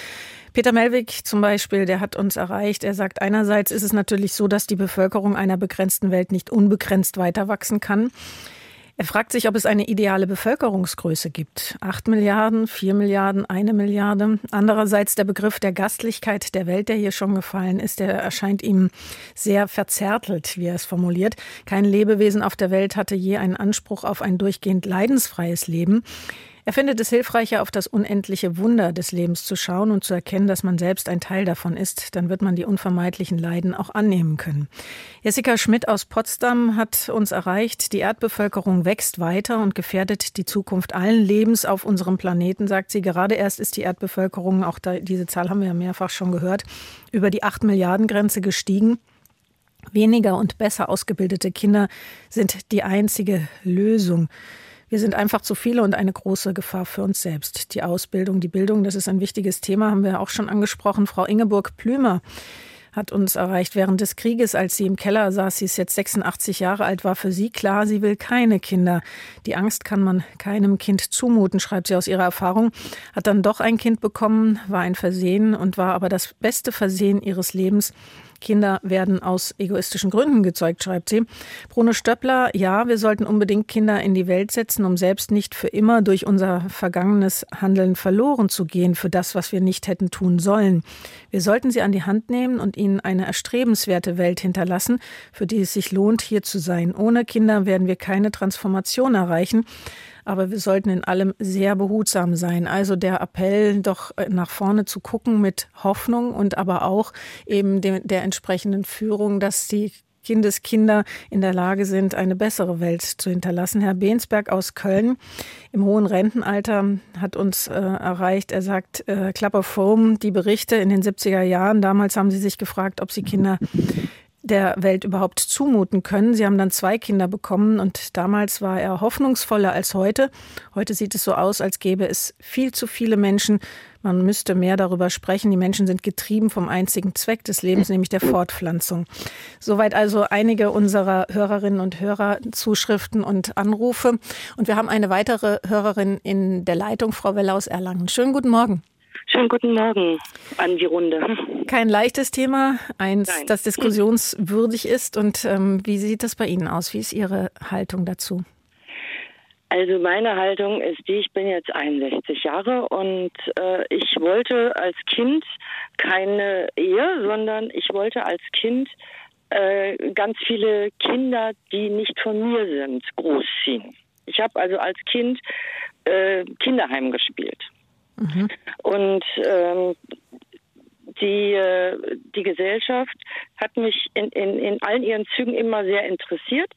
Peter Melwig zum Beispiel, der hat uns erreicht. Er sagt, einerseits ist es natürlich so, dass die Bevölkerung einer begrenzten Welt nicht unbegrenzt weiter wachsen kann. Er fragt sich, ob es eine ideale Bevölkerungsgröße gibt. Acht Milliarden, vier Milliarden, eine Milliarde. Andererseits der Begriff der Gastlichkeit der Welt, der hier schon gefallen ist, der erscheint ihm sehr verzärtelt, wie er es formuliert. Kein Lebewesen auf der Welt hatte je einen Anspruch auf ein durchgehend leidensfreies Leben. Er findet es hilfreicher, auf das unendliche Wunder des Lebens zu schauen und zu erkennen, dass man selbst ein Teil davon ist. Dann wird man die unvermeidlichen Leiden auch annehmen können. Jessica Schmidt aus Potsdam hat uns erreicht, die Erdbevölkerung wächst weiter und gefährdet die Zukunft allen Lebens auf unserem Planeten, sagt sie. Gerade erst ist die Erdbevölkerung, auch da, diese Zahl haben wir ja mehrfach schon gehört, über die 8 Milliarden Grenze gestiegen. Weniger und besser ausgebildete Kinder sind die einzige Lösung. Wir sind einfach zu viele und eine große Gefahr für uns selbst. Die Ausbildung, die Bildung, das ist ein wichtiges Thema, haben wir auch schon angesprochen. Frau Ingeborg Plümer hat uns erreicht während des Krieges, als sie im Keller saß. Sie ist jetzt 86 Jahre alt, war für sie klar, sie will keine Kinder. Die Angst kann man keinem Kind zumuten, schreibt sie aus ihrer Erfahrung. Hat dann doch ein Kind bekommen, war ein Versehen und war aber das beste Versehen ihres Lebens. Kinder werden aus egoistischen Gründen gezeugt, schreibt sie. Bruno Stöppler, ja, wir sollten unbedingt Kinder in die Welt setzen, um selbst nicht für immer durch unser vergangenes Handeln verloren zu gehen für das, was wir nicht hätten tun sollen. Wir sollten sie an die Hand nehmen und ihnen eine erstrebenswerte Welt hinterlassen, für die es sich lohnt, hier zu sein. Ohne Kinder werden wir keine Transformation erreichen aber wir sollten in allem sehr behutsam sein. Also der Appell, doch äh, nach vorne zu gucken mit Hoffnung und aber auch eben dem, der entsprechenden Führung, dass die Kindeskinder in der Lage sind, eine bessere Welt zu hinterlassen. Herr Bensberg aus Köln im hohen Rentenalter hat uns äh, erreicht. Er sagt, äh, Club of Home, die Berichte in den 70er Jahren, damals haben sie sich gefragt, ob sie Kinder der Welt überhaupt zumuten können. Sie haben dann zwei Kinder bekommen und damals war er hoffnungsvoller als heute. Heute sieht es so aus, als gäbe es viel zu viele Menschen. Man müsste mehr darüber sprechen. Die Menschen sind getrieben vom einzigen Zweck des Lebens, nämlich der Fortpflanzung. Soweit also einige unserer Hörerinnen und Hörer Zuschriften und Anrufe. Und wir haben eine weitere Hörerin in der Leitung, Frau Weller aus Erlangen. Schönen guten Morgen. Schönen guten Morgen an die Runde. Kein leichtes Thema, eins, Nein. das diskussionswürdig ist. Und ähm, wie sieht das bei Ihnen aus? Wie ist Ihre Haltung dazu? Also meine Haltung ist die, ich bin jetzt 61 Jahre und äh, ich wollte als Kind keine Ehe, sondern ich wollte als Kind äh, ganz viele Kinder, die nicht von mir sind, großziehen. Ich habe also als Kind äh, Kinderheim gespielt. Mhm. Und ähm, die, äh, die Gesellschaft hat mich in, in, in allen ihren Zügen immer sehr interessiert.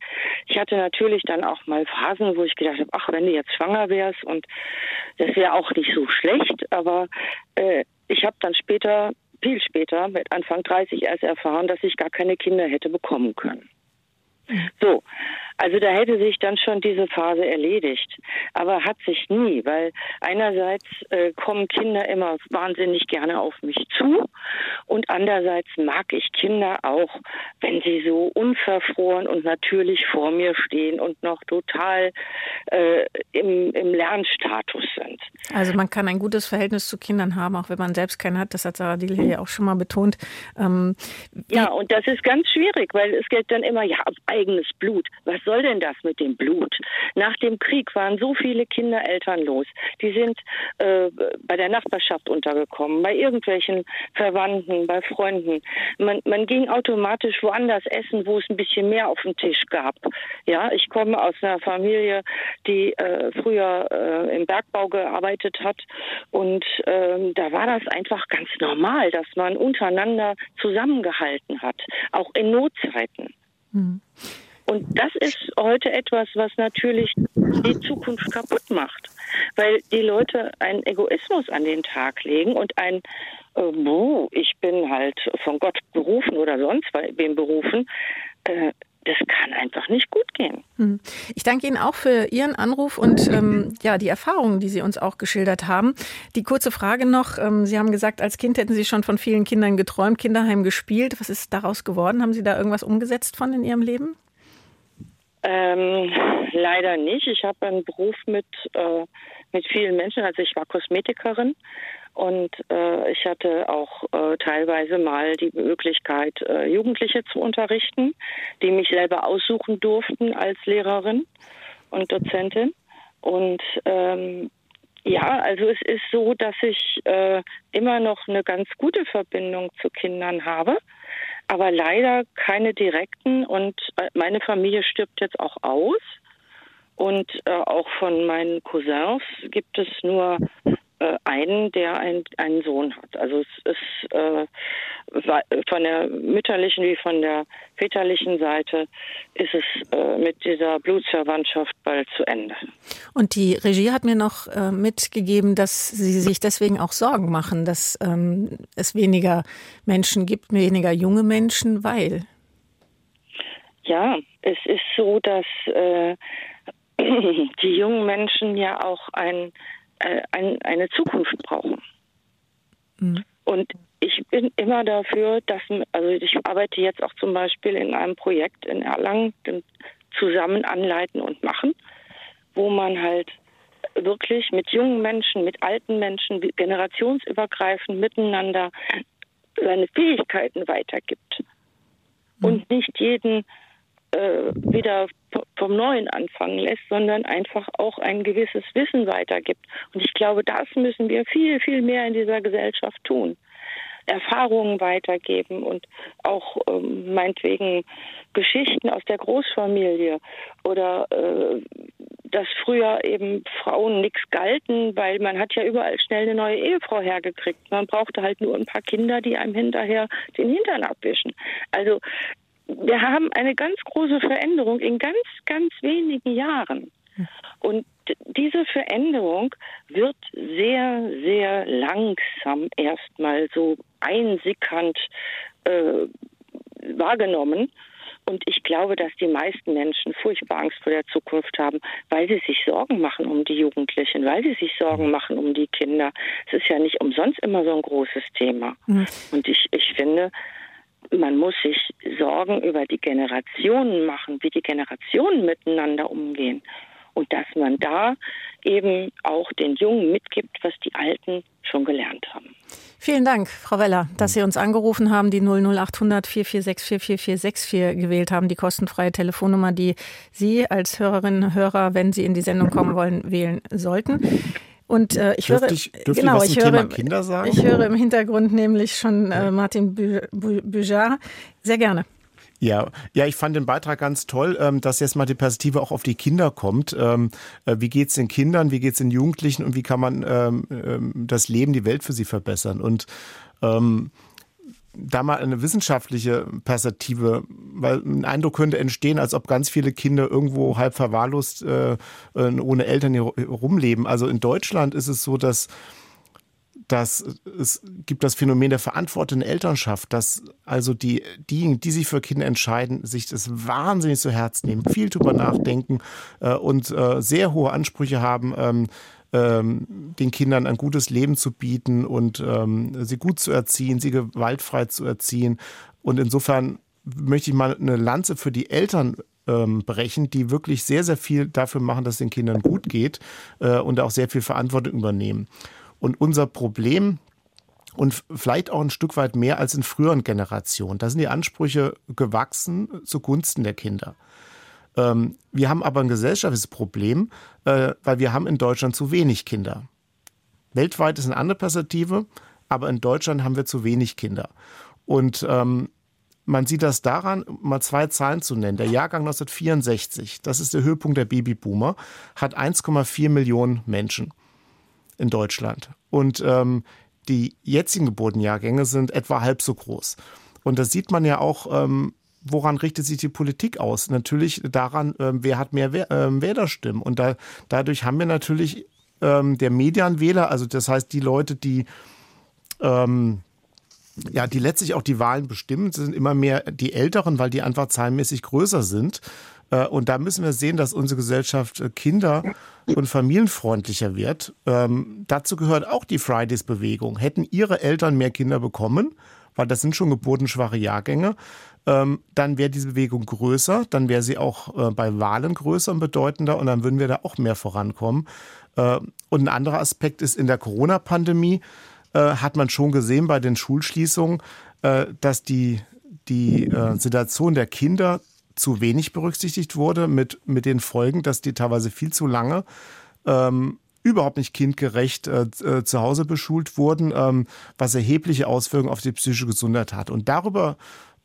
Ich hatte natürlich dann auch mal Phasen, wo ich gedacht habe, ach, wenn du jetzt schwanger wärst und das wäre auch nicht so schlecht, aber äh, ich habe dann später, viel später, mit Anfang 30 erst erfahren, dass ich gar keine Kinder hätte bekommen können. So, also da hätte sich dann schon diese Phase erledigt. Aber hat sich nie, weil einerseits äh, kommen Kinder immer wahnsinnig gerne auf mich zu und andererseits mag ich Kinder auch, wenn sie so unverfroren und natürlich vor mir stehen und noch total äh, im, im Lernstatus sind. Also man kann ein gutes Verhältnis zu Kindern haben, auch wenn man selbst keine hat. Das hat Sarah Diel ja auch schon mal betont. Ähm, ja, und das ist ganz schwierig, weil es geht dann immer, ja, eigenes Blut. Was soll soll denn das mit dem Blut? Nach dem Krieg waren so viele Kinder elternlos. Die sind äh, bei der Nachbarschaft untergekommen, bei irgendwelchen Verwandten, bei Freunden. Man, man ging automatisch woanders essen, wo es ein bisschen mehr auf dem Tisch gab. Ja, ich komme aus einer Familie, die äh, früher äh, im Bergbau gearbeitet hat und ähm, da war das einfach ganz normal, dass man untereinander zusammengehalten hat, auch in Notzeiten. Mhm. Und das ist heute etwas, was natürlich die Zukunft kaputt macht, weil die Leute einen Egoismus an den Tag legen und ein, äh, ich bin halt von Gott berufen oder sonst wem berufen. Äh, das kann einfach nicht gut gehen. Hm. Ich danke Ihnen auch für Ihren Anruf und ähm, ja die Erfahrungen, die Sie uns auch geschildert haben. Die kurze Frage noch: ähm, Sie haben gesagt, als Kind hätten Sie schon von vielen Kindern geträumt, Kinderheim gespielt. Was ist daraus geworden? Haben Sie da irgendwas umgesetzt von in Ihrem Leben? Ähm, leider nicht. Ich habe einen Beruf mit, äh, mit vielen Menschen. Also ich war Kosmetikerin und äh, ich hatte auch äh, teilweise mal die Möglichkeit, äh, Jugendliche zu unterrichten, die mich selber aussuchen durften als Lehrerin und Dozentin. Und ähm, ja, also es ist so, dass ich äh, immer noch eine ganz gute Verbindung zu Kindern habe aber leider keine direkten und äh, meine Familie stirbt jetzt auch aus. Und äh, auch von meinen Cousins gibt es nur äh, einen, der ein, einen Sohn hat. Also es ist äh, von der mütterlichen wie von der väterlichen Seite ist es äh, mit dieser Blutsverwandtschaft bald zu Ende. Und die Regie hat mir noch äh, mitgegeben, dass Sie sich deswegen auch Sorgen machen, dass ähm, es weniger Menschen gibt, weniger junge Menschen, weil. Ja, es ist so, dass äh, die jungen Menschen ja auch ein, äh, ein, eine Zukunft brauchen. Mhm. Und ich bin immer dafür, dass, also ich arbeite jetzt auch zum Beispiel in einem Projekt in Erlangen, zusammen anleiten und machen, wo man halt wirklich mit jungen Menschen, mit alten Menschen, generationsübergreifend miteinander seine Fähigkeiten weitergibt mhm. und nicht jeden äh, wieder vom Neuen anfangen lässt, sondern einfach auch ein gewisses Wissen weitergibt. Und ich glaube, das müssen wir viel, viel mehr in dieser Gesellschaft tun. Erfahrungen weitergeben und auch ähm, meinetwegen Geschichten aus der Großfamilie oder äh, dass früher eben Frauen nichts galten, weil man hat ja überall schnell eine neue Ehefrau hergekriegt. Man brauchte halt nur ein paar Kinder, die einem hinterher den Hintern abwischen. Also wir haben eine ganz große Veränderung in ganz, ganz wenigen Jahren. Und diese Veränderung wird sehr, sehr langsam erstmal so einsickernd äh, wahrgenommen. Und ich glaube, dass die meisten Menschen furchtbar Angst vor der Zukunft haben, weil sie sich Sorgen machen um die Jugendlichen, weil sie sich Sorgen machen um die Kinder. Es ist ja nicht umsonst immer so ein großes Thema. Mhm. Und ich, ich finde, man muss sich Sorgen über die Generationen machen, wie die Generationen miteinander umgehen. Und dass man da eben auch den Jungen mitgibt, was die Alten schon gelernt haben. Vielen Dank, Frau Weller, dass Sie uns angerufen haben, die 00800 446 44464 gewählt haben, die kostenfreie Telefonnummer, die Sie als Hörerinnen und Hörer, wenn Sie in die Sendung kommen wollen, wählen sollten. Und äh, ich höre, ich, genau, ich, höre, ich höre im Hintergrund nämlich schon äh, Martin Bujar. Sehr gerne. Ja, ja, ich fand den Beitrag ganz toll, ähm, dass jetzt mal die Perspektive auch auf die Kinder kommt. Ähm, äh, wie geht's den Kindern, wie geht's den Jugendlichen und wie kann man ähm, das Leben, die Welt für sie verbessern? Und da mal eine wissenschaftliche Perspektive, weil ein Eindruck könnte entstehen, als ob ganz viele Kinder irgendwo halb verwahrlost äh, ohne Eltern rumleben. Also in Deutschland ist es so, dass dass es gibt das Phänomen der verantwortenden Elternschaft, dass also die, diejenigen, die sich für Kinder entscheiden, sich das wahnsinnig zu Herzen nehmen, viel drüber nachdenken äh, und äh, sehr hohe Ansprüche haben, ähm, ähm, den Kindern ein gutes Leben zu bieten und ähm, sie gut zu erziehen, sie gewaltfrei zu erziehen. Und insofern möchte ich mal eine Lanze für die Eltern ähm, brechen, die wirklich sehr, sehr viel dafür machen, dass es den Kindern gut geht äh, und auch sehr viel Verantwortung übernehmen. Und unser Problem, und vielleicht auch ein Stück weit mehr als in früheren Generationen. Da sind die Ansprüche gewachsen zugunsten der Kinder. Ähm, wir haben aber ein gesellschaftliches Problem, äh, weil wir haben in Deutschland zu wenig Kinder. Weltweit ist eine andere Perspektive, aber in Deutschland haben wir zu wenig Kinder. Und ähm, man sieht das daran, mal zwei Zahlen zu nennen. Der Jahrgang 1964, das ist der Höhepunkt der Babyboomer, hat 1,4 Millionen Menschen in Deutschland. Und ähm, die jetzigen Geburtenjahrgänge sind etwa halb so groß. Und da sieht man ja auch, ähm, woran richtet sich die Politik aus? Natürlich daran, ähm, wer hat mehr ähm, Wählerstimmen. Und da, dadurch haben wir natürlich ähm, der Medianwähler, also das heißt die Leute, die ähm, ja, die letztlich auch die Wahlen bestimmen, sind immer mehr die Älteren, weil die einfach zahlenmäßig größer sind. Äh, und da müssen wir sehen, dass unsere Gesellschaft äh, kinder- und familienfreundlicher wird. Ähm, dazu gehört auch die Fridays-Bewegung. Hätten ihre Eltern mehr Kinder bekommen, weil das sind schon geburtenschwache Jahrgänge, ähm, dann wäre diese Bewegung größer, dann wäre sie auch äh, bei Wahlen größer und bedeutender und dann würden wir da auch mehr vorankommen. Äh, und ein anderer Aspekt ist, in der Corona-Pandemie äh, hat man schon gesehen bei den Schulschließungen, äh, dass die, die äh, Situation der Kinder zu wenig berücksichtigt wurde, mit, mit den Folgen, dass die teilweise viel zu lange ähm, überhaupt nicht kindgerecht äh, äh, zu Hause beschult wurden, ähm, was erhebliche Auswirkungen auf die psychische Gesundheit hat. Und darüber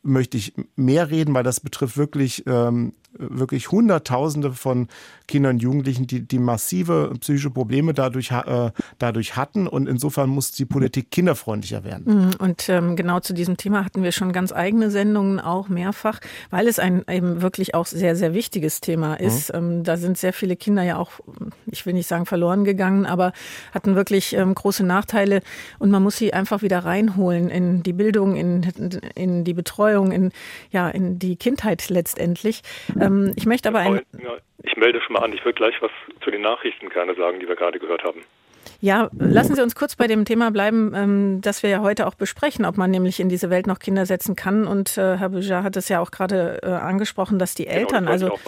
möchte ich mehr reden, weil das betrifft wirklich, ähm, wirklich Hunderttausende von Kindern und Jugendlichen, die, die massive psychische Probleme dadurch, äh, dadurch hatten. Und insofern muss die Politik kinderfreundlicher werden. Mhm. Und ähm, genau zu diesem Thema hatten wir schon ganz eigene Sendungen auch mehrfach, weil es ein eben wirklich auch sehr, sehr wichtiges Thema ist. Mhm. Ähm, da sind sehr viele Kinder ja auch, ich will nicht sagen verloren gegangen, aber hatten wirklich ähm, große Nachteile. Und man muss sie einfach wieder reinholen in die Bildung, in, in die Betreuung, in, ja, in die Kindheit letztendlich. Ähm, ich möchte aber ein. Ich melde schon mal an, ich würde gleich was zu den Nachrichten gerne sagen, die wir gerade gehört haben. Ja, lassen Sie uns kurz bei dem Thema bleiben, ähm, das wir ja heute auch besprechen, ob man nämlich in diese Welt noch Kinder setzen kann. Und äh, Herr Büjar hat es ja auch gerade äh, angesprochen, dass die genau, Eltern, das also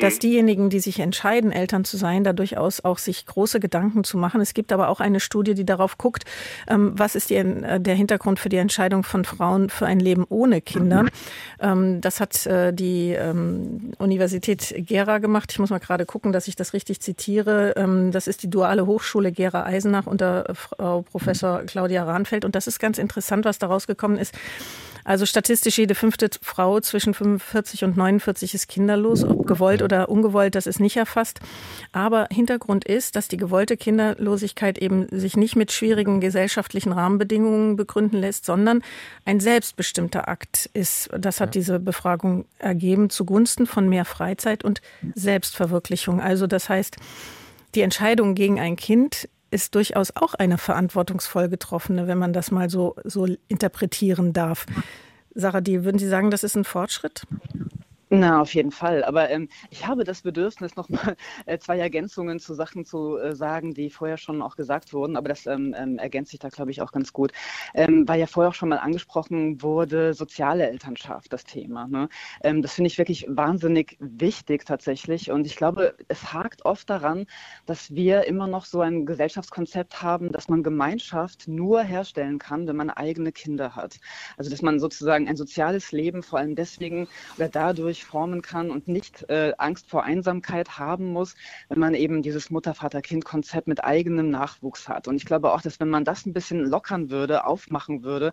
dass mhm. diejenigen, die sich entscheiden, Eltern zu sein, da durchaus auch sich große Gedanken zu machen. Es gibt aber auch eine Studie, die darauf guckt, ähm, was ist die, äh, der Hintergrund für die Entscheidung von Frauen für ein Leben ohne Kinder. Mhm. Ähm, das hat die Universität Gera gemacht. Ich muss mal gerade gucken, dass ich das richtig zitiere. das ist die duale Hochschule Gera Eisenach unter Frau Professor Claudia Rahnfeld. Und das ist ganz interessant, was daraus gekommen ist. Also statistisch jede fünfte Frau zwischen 45 und 49 ist kinderlos, ob gewollt oder ungewollt, das ist nicht erfasst. Aber Hintergrund ist, dass die gewollte Kinderlosigkeit eben sich nicht mit schwierigen gesellschaftlichen Rahmenbedingungen begründen lässt, sondern ein selbstbestimmter Akt ist. Das hat diese Befragung ergeben zugunsten von mehr Freizeit und Selbstverwirklichung. Also das heißt, die Entscheidung gegen ein Kind ist durchaus auch eine verantwortungsvoll getroffene, wenn man das mal so, so interpretieren darf. Sarah, die, würden Sie sagen, das ist ein Fortschritt? Na, auf jeden Fall. Aber ähm, ich habe das Bedürfnis, nochmal äh, zwei Ergänzungen zu Sachen zu äh, sagen, die vorher schon auch gesagt wurden. Aber das ähm, ähm, ergänzt sich da, glaube ich, auch ganz gut. Ähm, weil ja vorher auch schon mal angesprochen wurde, soziale Elternschaft, das Thema. Ne? Ähm, das finde ich wirklich wahnsinnig wichtig tatsächlich. Und ich glaube, es hakt oft daran, dass wir immer noch so ein Gesellschaftskonzept haben, dass man Gemeinschaft nur herstellen kann, wenn man eigene Kinder hat. Also, dass man sozusagen ein soziales Leben vor allem deswegen oder dadurch dadurch formen kann und nicht äh, Angst vor Einsamkeit haben muss, wenn man eben dieses Mutter-Vater-Kind-Konzept mit eigenem Nachwuchs hat. Und ich glaube auch, dass wenn man das ein bisschen lockern würde, aufmachen würde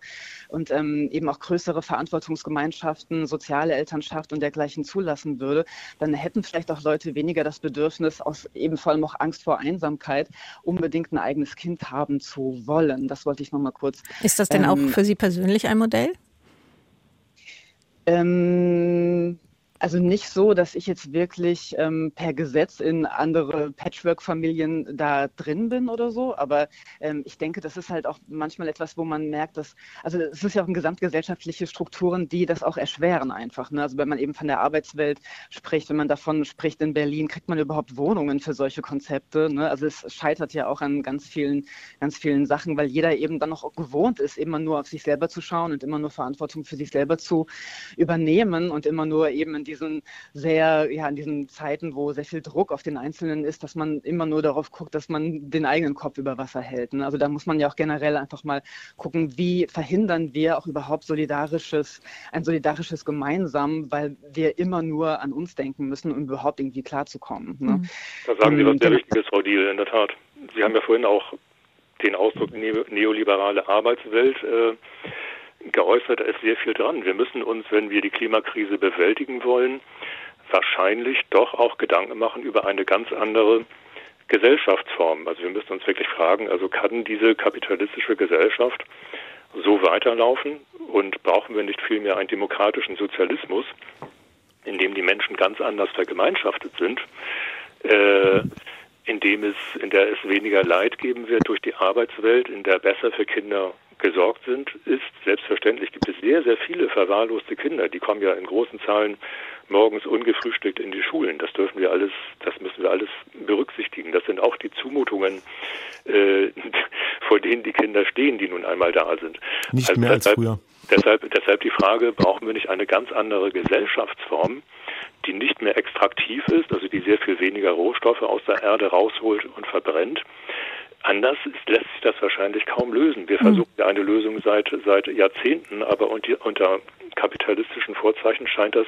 und ähm, eben auch größere Verantwortungsgemeinschaften, soziale Elternschaft und dergleichen zulassen würde, dann hätten vielleicht auch Leute weniger das Bedürfnis, aus eben vor allem auch Angst vor Einsamkeit, unbedingt ein eigenes Kind haben zu wollen. Das wollte ich noch mal kurz. Ist das denn ähm, auch für Sie persönlich ein Modell? Ähm, also nicht so, dass ich jetzt wirklich ähm, per Gesetz in andere Patchwork-Familien da drin bin oder so, aber ähm, ich denke, das ist halt auch manchmal etwas, wo man merkt, dass, also es ist ja auch gesamtgesellschaftliche Strukturen, die das auch erschweren einfach. Ne? Also wenn man eben von der Arbeitswelt spricht, wenn man davon spricht in Berlin, kriegt man überhaupt Wohnungen für solche Konzepte. Ne? Also es scheitert ja auch an ganz vielen, ganz vielen Sachen, weil jeder eben dann noch gewohnt ist, immer nur auf sich selber zu schauen und immer nur Verantwortung für sich selber zu übernehmen und immer nur eben in die diesen sehr, ja, in diesen Zeiten, wo sehr viel Druck auf den Einzelnen ist, dass man immer nur darauf guckt, dass man den eigenen Kopf über Wasser hält. Ne? Also da muss man ja auch generell einfach mal gucken, wie verhindern wir auch überhaupt solidarisches, ein solidarisches Gemeinsam, weil wir immer nur an uns denken müssen, um überhaupt irgendwie klarzukommen. Ne? Mhm. Da sagen Sie was sehr Wichtiges, Frau Diel, in der Tat. Sie haben ja vorhin auch den Ausdruck neoliberale Arbeitswelt äh, geäußert, da ist sehr viel dran. Wir müssen uns, wenn wir die Klimakrise bewältigen wollen, wahrscheinlich doch auch Gedanken machen über eine ganz andere Gesellschaftsform. Also wir müssen uns wirklich fragen, also kann diese kapitalistische Gesellschaft so weiterlaufen und brauchen wir nicht vielmehr einen demokratischen Sozialismus, in dem die Menschen ganz anders vergemeinschaftet sind, äh, in dem es, in der es weniger Leid geben wird durch die Arbeitswelt, in der besser für Kinder gesorgt sind, ist selbstverständlich gibt es sehr, sehr viele verwahrloste Kinder. Die kommen ja in großen Zahlen morgens ungefrühstückt in die Schulen. Das dürfen wir alles, das müssen wir alles berücksichtigen. Das sind auch die Zumutungen, äh, vor denen die Kinder stehen, die nun einmal da sind. Nicht also mehr als deshalb, früher. Deshalb, deshalb die Frage, brauchen wir nicht eine ganz andere Gesellschaftsform, die nicht mehr extraktiv ist, also die sehr viel weniger Rohstoffe aus der Erde rausholt und verbrennt, Anders lässt sich das wahrscheinlich kaum lösen. Wir hm. versuchen ja eine Lösung seit, seit Jahrzehnten, aber unter kapitalistischen Vorzeichen scheint das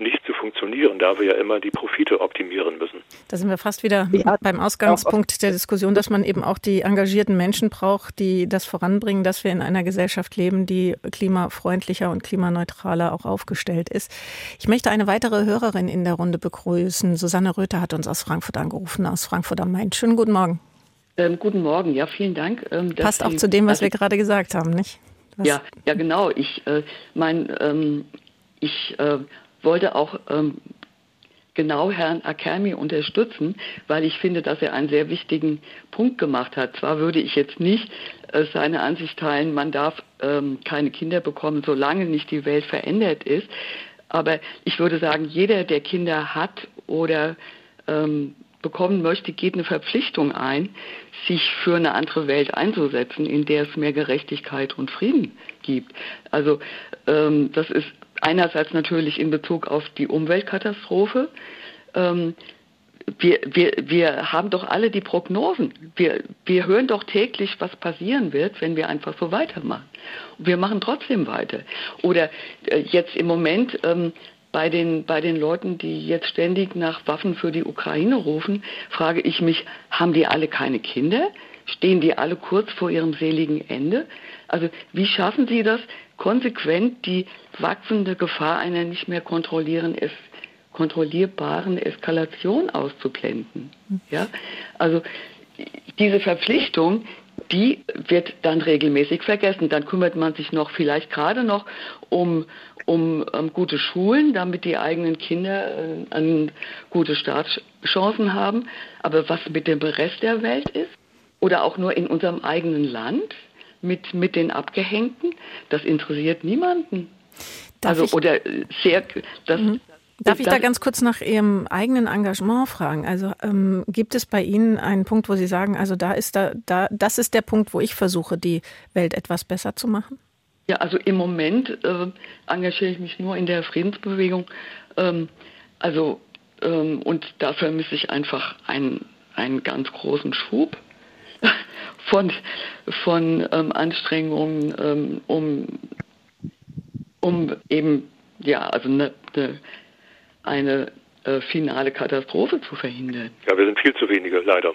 nicht zu funktionieren, da wir ja immer die Profite optimieren müssen. Da sind wir fast wieder ja, beim Ausgangspunkt der Diskussion, dass man eben auch die engagierten Menschen braucht, die das voranbringen, dass wir in einer Gesellschaft leben, die klimafreundlicher und klimaneutraler auch aufgestellt ist. Ich möchte eine weitere Hörerin in der Runde begrüßen. Susanne Röther hat uns aus Frankfurt angerufen, aus Frankfurt am Main. Schönen guten Morgen. Ähm, guten Morgen, ja, vielen Dank. Ähm, Passt auch Sie, zu dem, was also, wir gerade gesagt haben, nicht? Was? Ja, ja, genau. Ich, äh, mein, ähm, ich äh, wollte auch ähm, genau Herrn Akermi unterstützen, weil ich finde, dass er einen sehr wichtigen Punkt gemacht hat. Zwar würde ich jetzt nicht äh, seine Ansicht teilen, man darf ähm, keine Kinder bekommen, solange nicht die Welt verändert ist, aber ich würde sagen, jeder, der Kinder hat oder ähm, bekommen möchte, geht eine Verpflichtung ein, sich für eine andere Welt einzusetzen, in der es mehr Gerechtigkeit und Frieden gibt. Also ähm, das ist einerseits natürlich in Bezug auf die Umweltkatastrophe. Ähm, wir, wir, wir haben doch alle die Prognosen. Wir, wir hören doch täglich, was passieren wird, wenn wir einfach so weitermachen. Und wir machen trotzdem weiter. Oder äh, jetzt im Moment ähm, bei den, bei den Leuten, die jetzt ständig nach Waffen für die Ukraine rufen, frage ich mich, haben die alle keine Kinder? Stehen die alle kurz vor ihrem seligen Ende? Also wie schaffen sie das, konsequent die wachsende Gefahr einer nicht mehr es, kontrollierbaren Eskalation auszublenden? Ja? Also diese Verpflichtung, die wird dann regelmäßig vergessen. Dann kümmert man sich noch vielleicht gerade noch um, um, um gute Schulen, damit die eigenen Kinder äh, gute Startchancen haben. Aber was mit dem Rest der Welt ist, oder auch nur in unserem eigenen Land mit, mit den Abgehängten, das interessiert niemanden. Darf also, oder sehr, das, mhm. Darf ich da ganz kurz nach Ihrem eigenen Engagement fragen? Also ähm, gibt es bei Ihnen einen Punkt, wo Sie sagen, also da ist da, da, das ist der Punkt, wo ich versuche, die Welt etwas besser zu machen? Ja, also im Moment äh, engagiere ich mich nur in der Friedensbewegung. Ähm, also ähm, und da vermisse ich einfach einen, einen ganz großen Schub von, von ähm, Anstrengungen, ähm, um, um eben ja, also eine, eine, eine äh, finale Katastrophe zu verhindern. Ja, wir sind viel zu wenige, leider.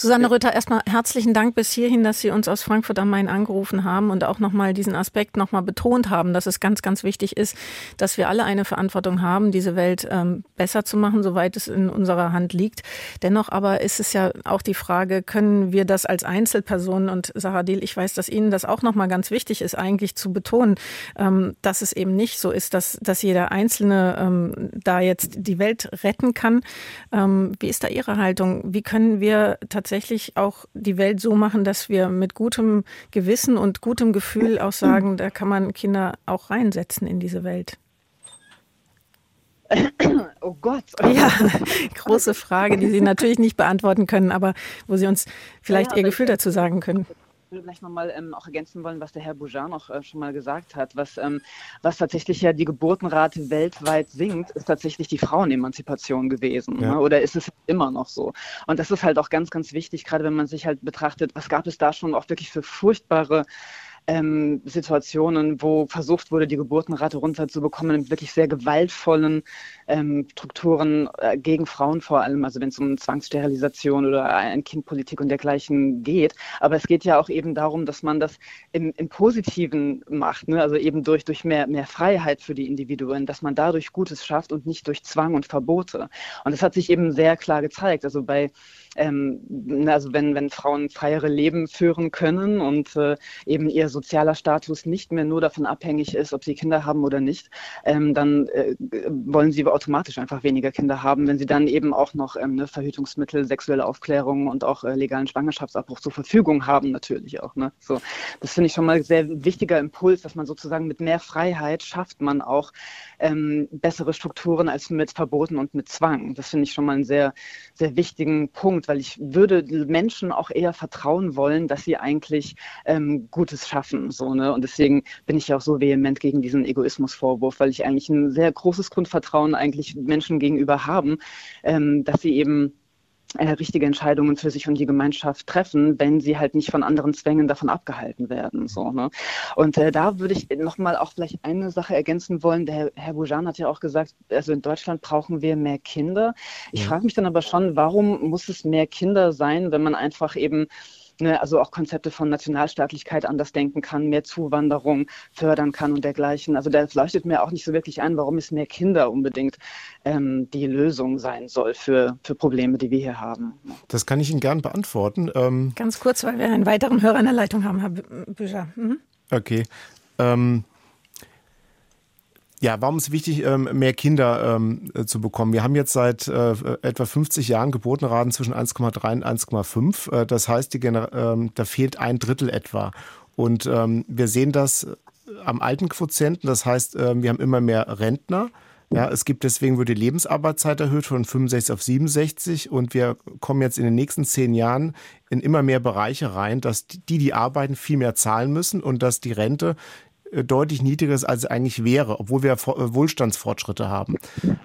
Susanne Rütter, erstmal herzlichen Dank bis hierhin, dass Sie uns aus Frankfurt am Main angerufen haben und auch nochmal diesen Aspekt nochmal betont haben, dass es ganz, ganz wichtig ist, dass wir alle eine Verantwortung haben, diese Welt ähm, besser zu machen, soweit es in unserer Hand liegt. Dennoch aber ist es ja auch die Frage, können wir das als Einzelpersonen und Sarah Dehl, ich weiß, dass Ihnen das auch nochmal ganz wichtig ist, eigentlich zu betonen, ähm, dass es eben nicht so ist, dass, dass jeder Einzelne ähm, da jetzt die Welt retten kann. Ähm, wie ist da Ihre Haltung? Wie können wir tatsächlich tatsächlich auch die Welt so machen, dass wir mit gutem Gewissen und gutem Gefühl auch sagen, da kann man Kinder auch reinsetzen in diese Welt? Oh Gott. Ja, große Frage, die Sie natürlich nicht beantworten können, aber wo Sie uns vielleicht ja, Ihr Gefühl dazu sagen können würde gleich nochmal ähm, auch ergänzen wollen, was der Herr Boujar noch äh, schon mal gesagt hat. Was, ähm, was tatsächlich ja die Geburtenrate weltweit sinkt, ist tatsächlich die Frauenemanzipation gewesen. Ja. Ne? Oder ist es immer noch so? Und das ist halt auch ganz, ganz wichtig, gerade wenn man sich halt betrachtet, was gab es da schon auch wirklich für furchtbare ähm, Situationen, wo versucht wurde, die Geburtenrate runterzubekommen, mit wirklich sehr gewaltvollen ähm, Strukturen äh, gegen Frauen vor allem, also wenn es um Zwangssterilisation oder ein Kindpolitik und dergleichen geht. Aber es geht ja auch eben darum, dass man das im, im Positiven macht, ne? also eben durch, durch mehr, mehr Freiheit für die Individuen, dass man dadurch Gutes schafft und nicht durch Zwang und Verbote. Und das hat sich eben sehr klar gezeigt. Also bei ähm, also wenn, wenn Frauen freiere Leben führen können und äh, eben ihr sozialer Status nicht mehr nur davon abhängig ist, ob sie Kinder haben oder nicht, ähm, dann äh, wollen sie automatisch einfach weniger Kinder haben, wenn sie dann eben auch noch ähm, ne, Verhütungsmittel, sexuelle Aufklärung und auch äh, legalen Schwangerschaftsabbruch zur Verfügung haben, natürlich auch. Ne? So, das finde ich schon mal sehr wichtiger Impuls, dass man sozusagen mit mehr Freiheit schafft man auch ähm, bessere Strukturen als mit Verboten und mit Zwang. Das finde ich schon mal einen sehr, sehr wichtigen Punkt, weil ich würde Menschen auch eher vertrauen wollen, dass sie eigentlich ähm, Gutes schaffen. So, ne? Und deswegen bin ich auch so vehement gegen diesen Egoismusvorwurf, weil ich eigentlich ein sehr großes Grundvertrauen eigentlich Menschen gegenüber haben, ähm, dass sie eben äh, richtige Entscheidungen für sich und die Gemeinschaft treffen, wenn sie halt nicht von anderen Zwängen davon abgehalten werden. So, ne? Und äh, da würde ich nochmal auch vielleicht eine Sache ergänzen wollen. Der Herr, Herr Bujan hat ja auch gesagt, also in Deutschland brauchen wir mehr Kinder. Ich ja. frage mich dann aber schon, warum muss es mehr Kinder sein, wenn man einfach eben ne, also auch Konzepte von Nationalstaatlichkeit anders denken kann, mehr Zuwanderung fördern kann und dergleichen. Also da leuchtet mir auch nicht so wirklich ein, warum es mehr Kinder unbedingt ähm, die Lösung sein soll für, für Probleme, die wir hier haben. Das kann ich Ihnen gern beantworten. Ähm Ganz kurz, weil wir einen weiteren Hörer in der Leitung haben, Herr Bücher. Mhm. Okay. Ähm, ja, warum ist es wichtig, ähm, mehr Kinder ähm, äh, zu bekommen? Wir haben jetzt seit äh, etwa 50 Jahren Geburtenraten zwischen 1,3 und 1,5. Äh, das heißt, ähm, da fehlt ein Drittel etwa. Und wir sehen das am alten Quotienten. Das heißt, wir haben immer mehr Rentner. Ja, es gibt deswegen wurde die Lebensarbeitszeit erhöht von 65 auf 67 und wir kommen jetzt in den nächsten zehn Jahren in immer mehr Bereiche rein, dass die, die arbeiten, viel mehr zahlen müssen und dass die Rente äh, deutlich niedrigeres als es eigentlich wäre, obwohl wir äh, Wohlstandsfortschritte haben.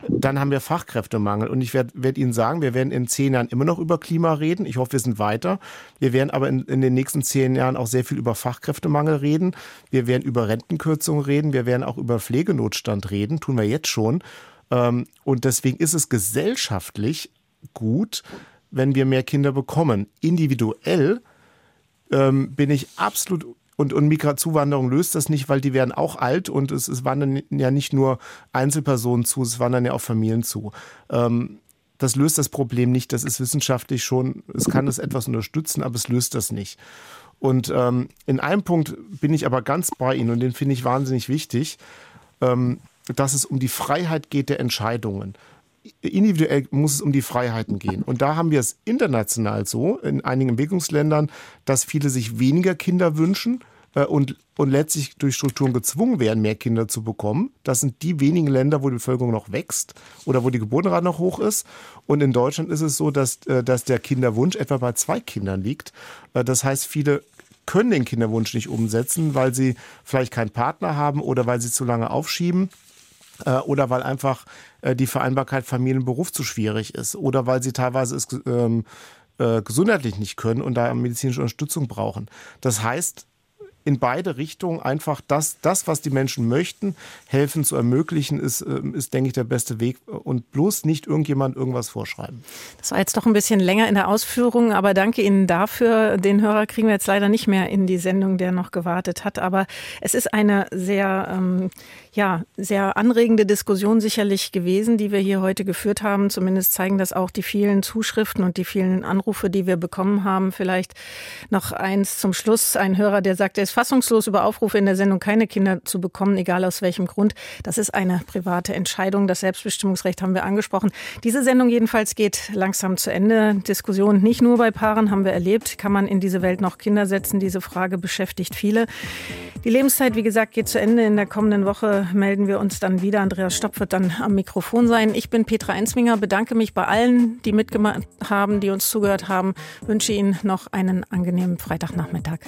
Dann haben wir Fachkräftemangel. Und ich werde werd Ihnen sagen, wir werden in zehn Jahren immer noch über Klima reden. Ich hoffe, wir sind weiter. Wir werden aber in, in den nächsten zehn Jahren auch sehr viel über Fachkräftemangel reden. Wir werden über Rentenkürzungen reden. Wir werden auch über Pflegenotstand reden. Tun wir jetzt schon. Ähm, und deswegen ist es gesellschaftlich gut, wenn wir mehr Kinder bekommen. Individuell ähm, bin ich absolut und, und Migrationszuwanderung löst das nicht, weil die werden auch alt und es, es wandern ja nicht nur Einzelpersonen zu, es wandern ja auch Familien zu. Ähm, das löst das Problem nicht. Das ist wissenschaftlich schon, es kann es etwas unterstützen, aber es löst das nicht. Und ähm, in einem Punkt bin ich aber ganz bei Ihnen und den finde ich wahnsinnig wichtig, ähm, dass es um die Freiheit geht der Entscheidungen individuell muss es um die Freiheiten gehen. Und da haben wir es international so, in einigen Entwicklungsländern, dass viele sich weniger Kinder wünschen äh, und, und letztlich durch Strukturen gezwungen werden, mehr Kinder zu bekommen. Das sind die wenigen Länder, wo die Bevölkerung noch wächst oder wo die Geburtenrate noch hoch ist. Und in Deutschland ist es so, dass, äh, dass der Kinderwunsch etwa bei zwei Kindern liegt. Äh, das heißt, viele können den Kinderwunsch nicht umsetzen, weil sie vielleicht keinen Partner haben oder weil sie zu lange aufschieben äh, oder weil einfach äh, die Vereinbarkeit Familie und Beruf zu schwierig ist oder weil sie teilweise es ähm, äh, gesundheitlich nicht können und da medizinische Unterstützung brauchen. Das heißt, in beide Richtungen einfach das, das, was die Menschen möchten, helfen zu ermöglichen, ist, ähm, ist, denke ich, der beste Weg und bloß nicht irgendjemand irgendwas vorschreiben. Das war jetzt doch ein bisschen länger in der Ausführung, aber danke Ihnen dafür. Den Hörer kriegen wir jetzt leider nicht mehr in die Sendung, der noch gewartet hat, aber es ist eine sehr, ähm, ja, sehr anregende Diskussion sicherlich gewesen, die wir hier heute geführt haben. Zumindest zeigen das auch die vielen Zuschriften und die vielen Anrufe, die wir bekommen haben. Vielleicht noch eins zum Schluss. Ein Hörer, der sagt, er ist fassungslos über Aufrufe in der Sendung, keine Kinder zu bekommen, egal aus welchem Grund. Das ist eine private Entscheidung. Das Selbstbestimmungsrecht haben wir angesprochen. Diese Sendung jedenfalls geht langsam zu Ende. Diskussion nicht nur bei Paaren haben wir erlebt. Kann man in diese Welt noch Kinder setzen? Diese Frage beschäftigt viele. Die Lebenszeit, wie gesagt, geht zu Ende. In der kommenden Woche melden wir uns dann wieder. Andreas Stopp wird dann am Mikrofon sein. Ich bin Petra Einsminger, bedanke mich bei allen, die mitgemacht haben, die uns zugehört haben. Wünsche Ihnen noch einen angenehmen Freitagnachmittag.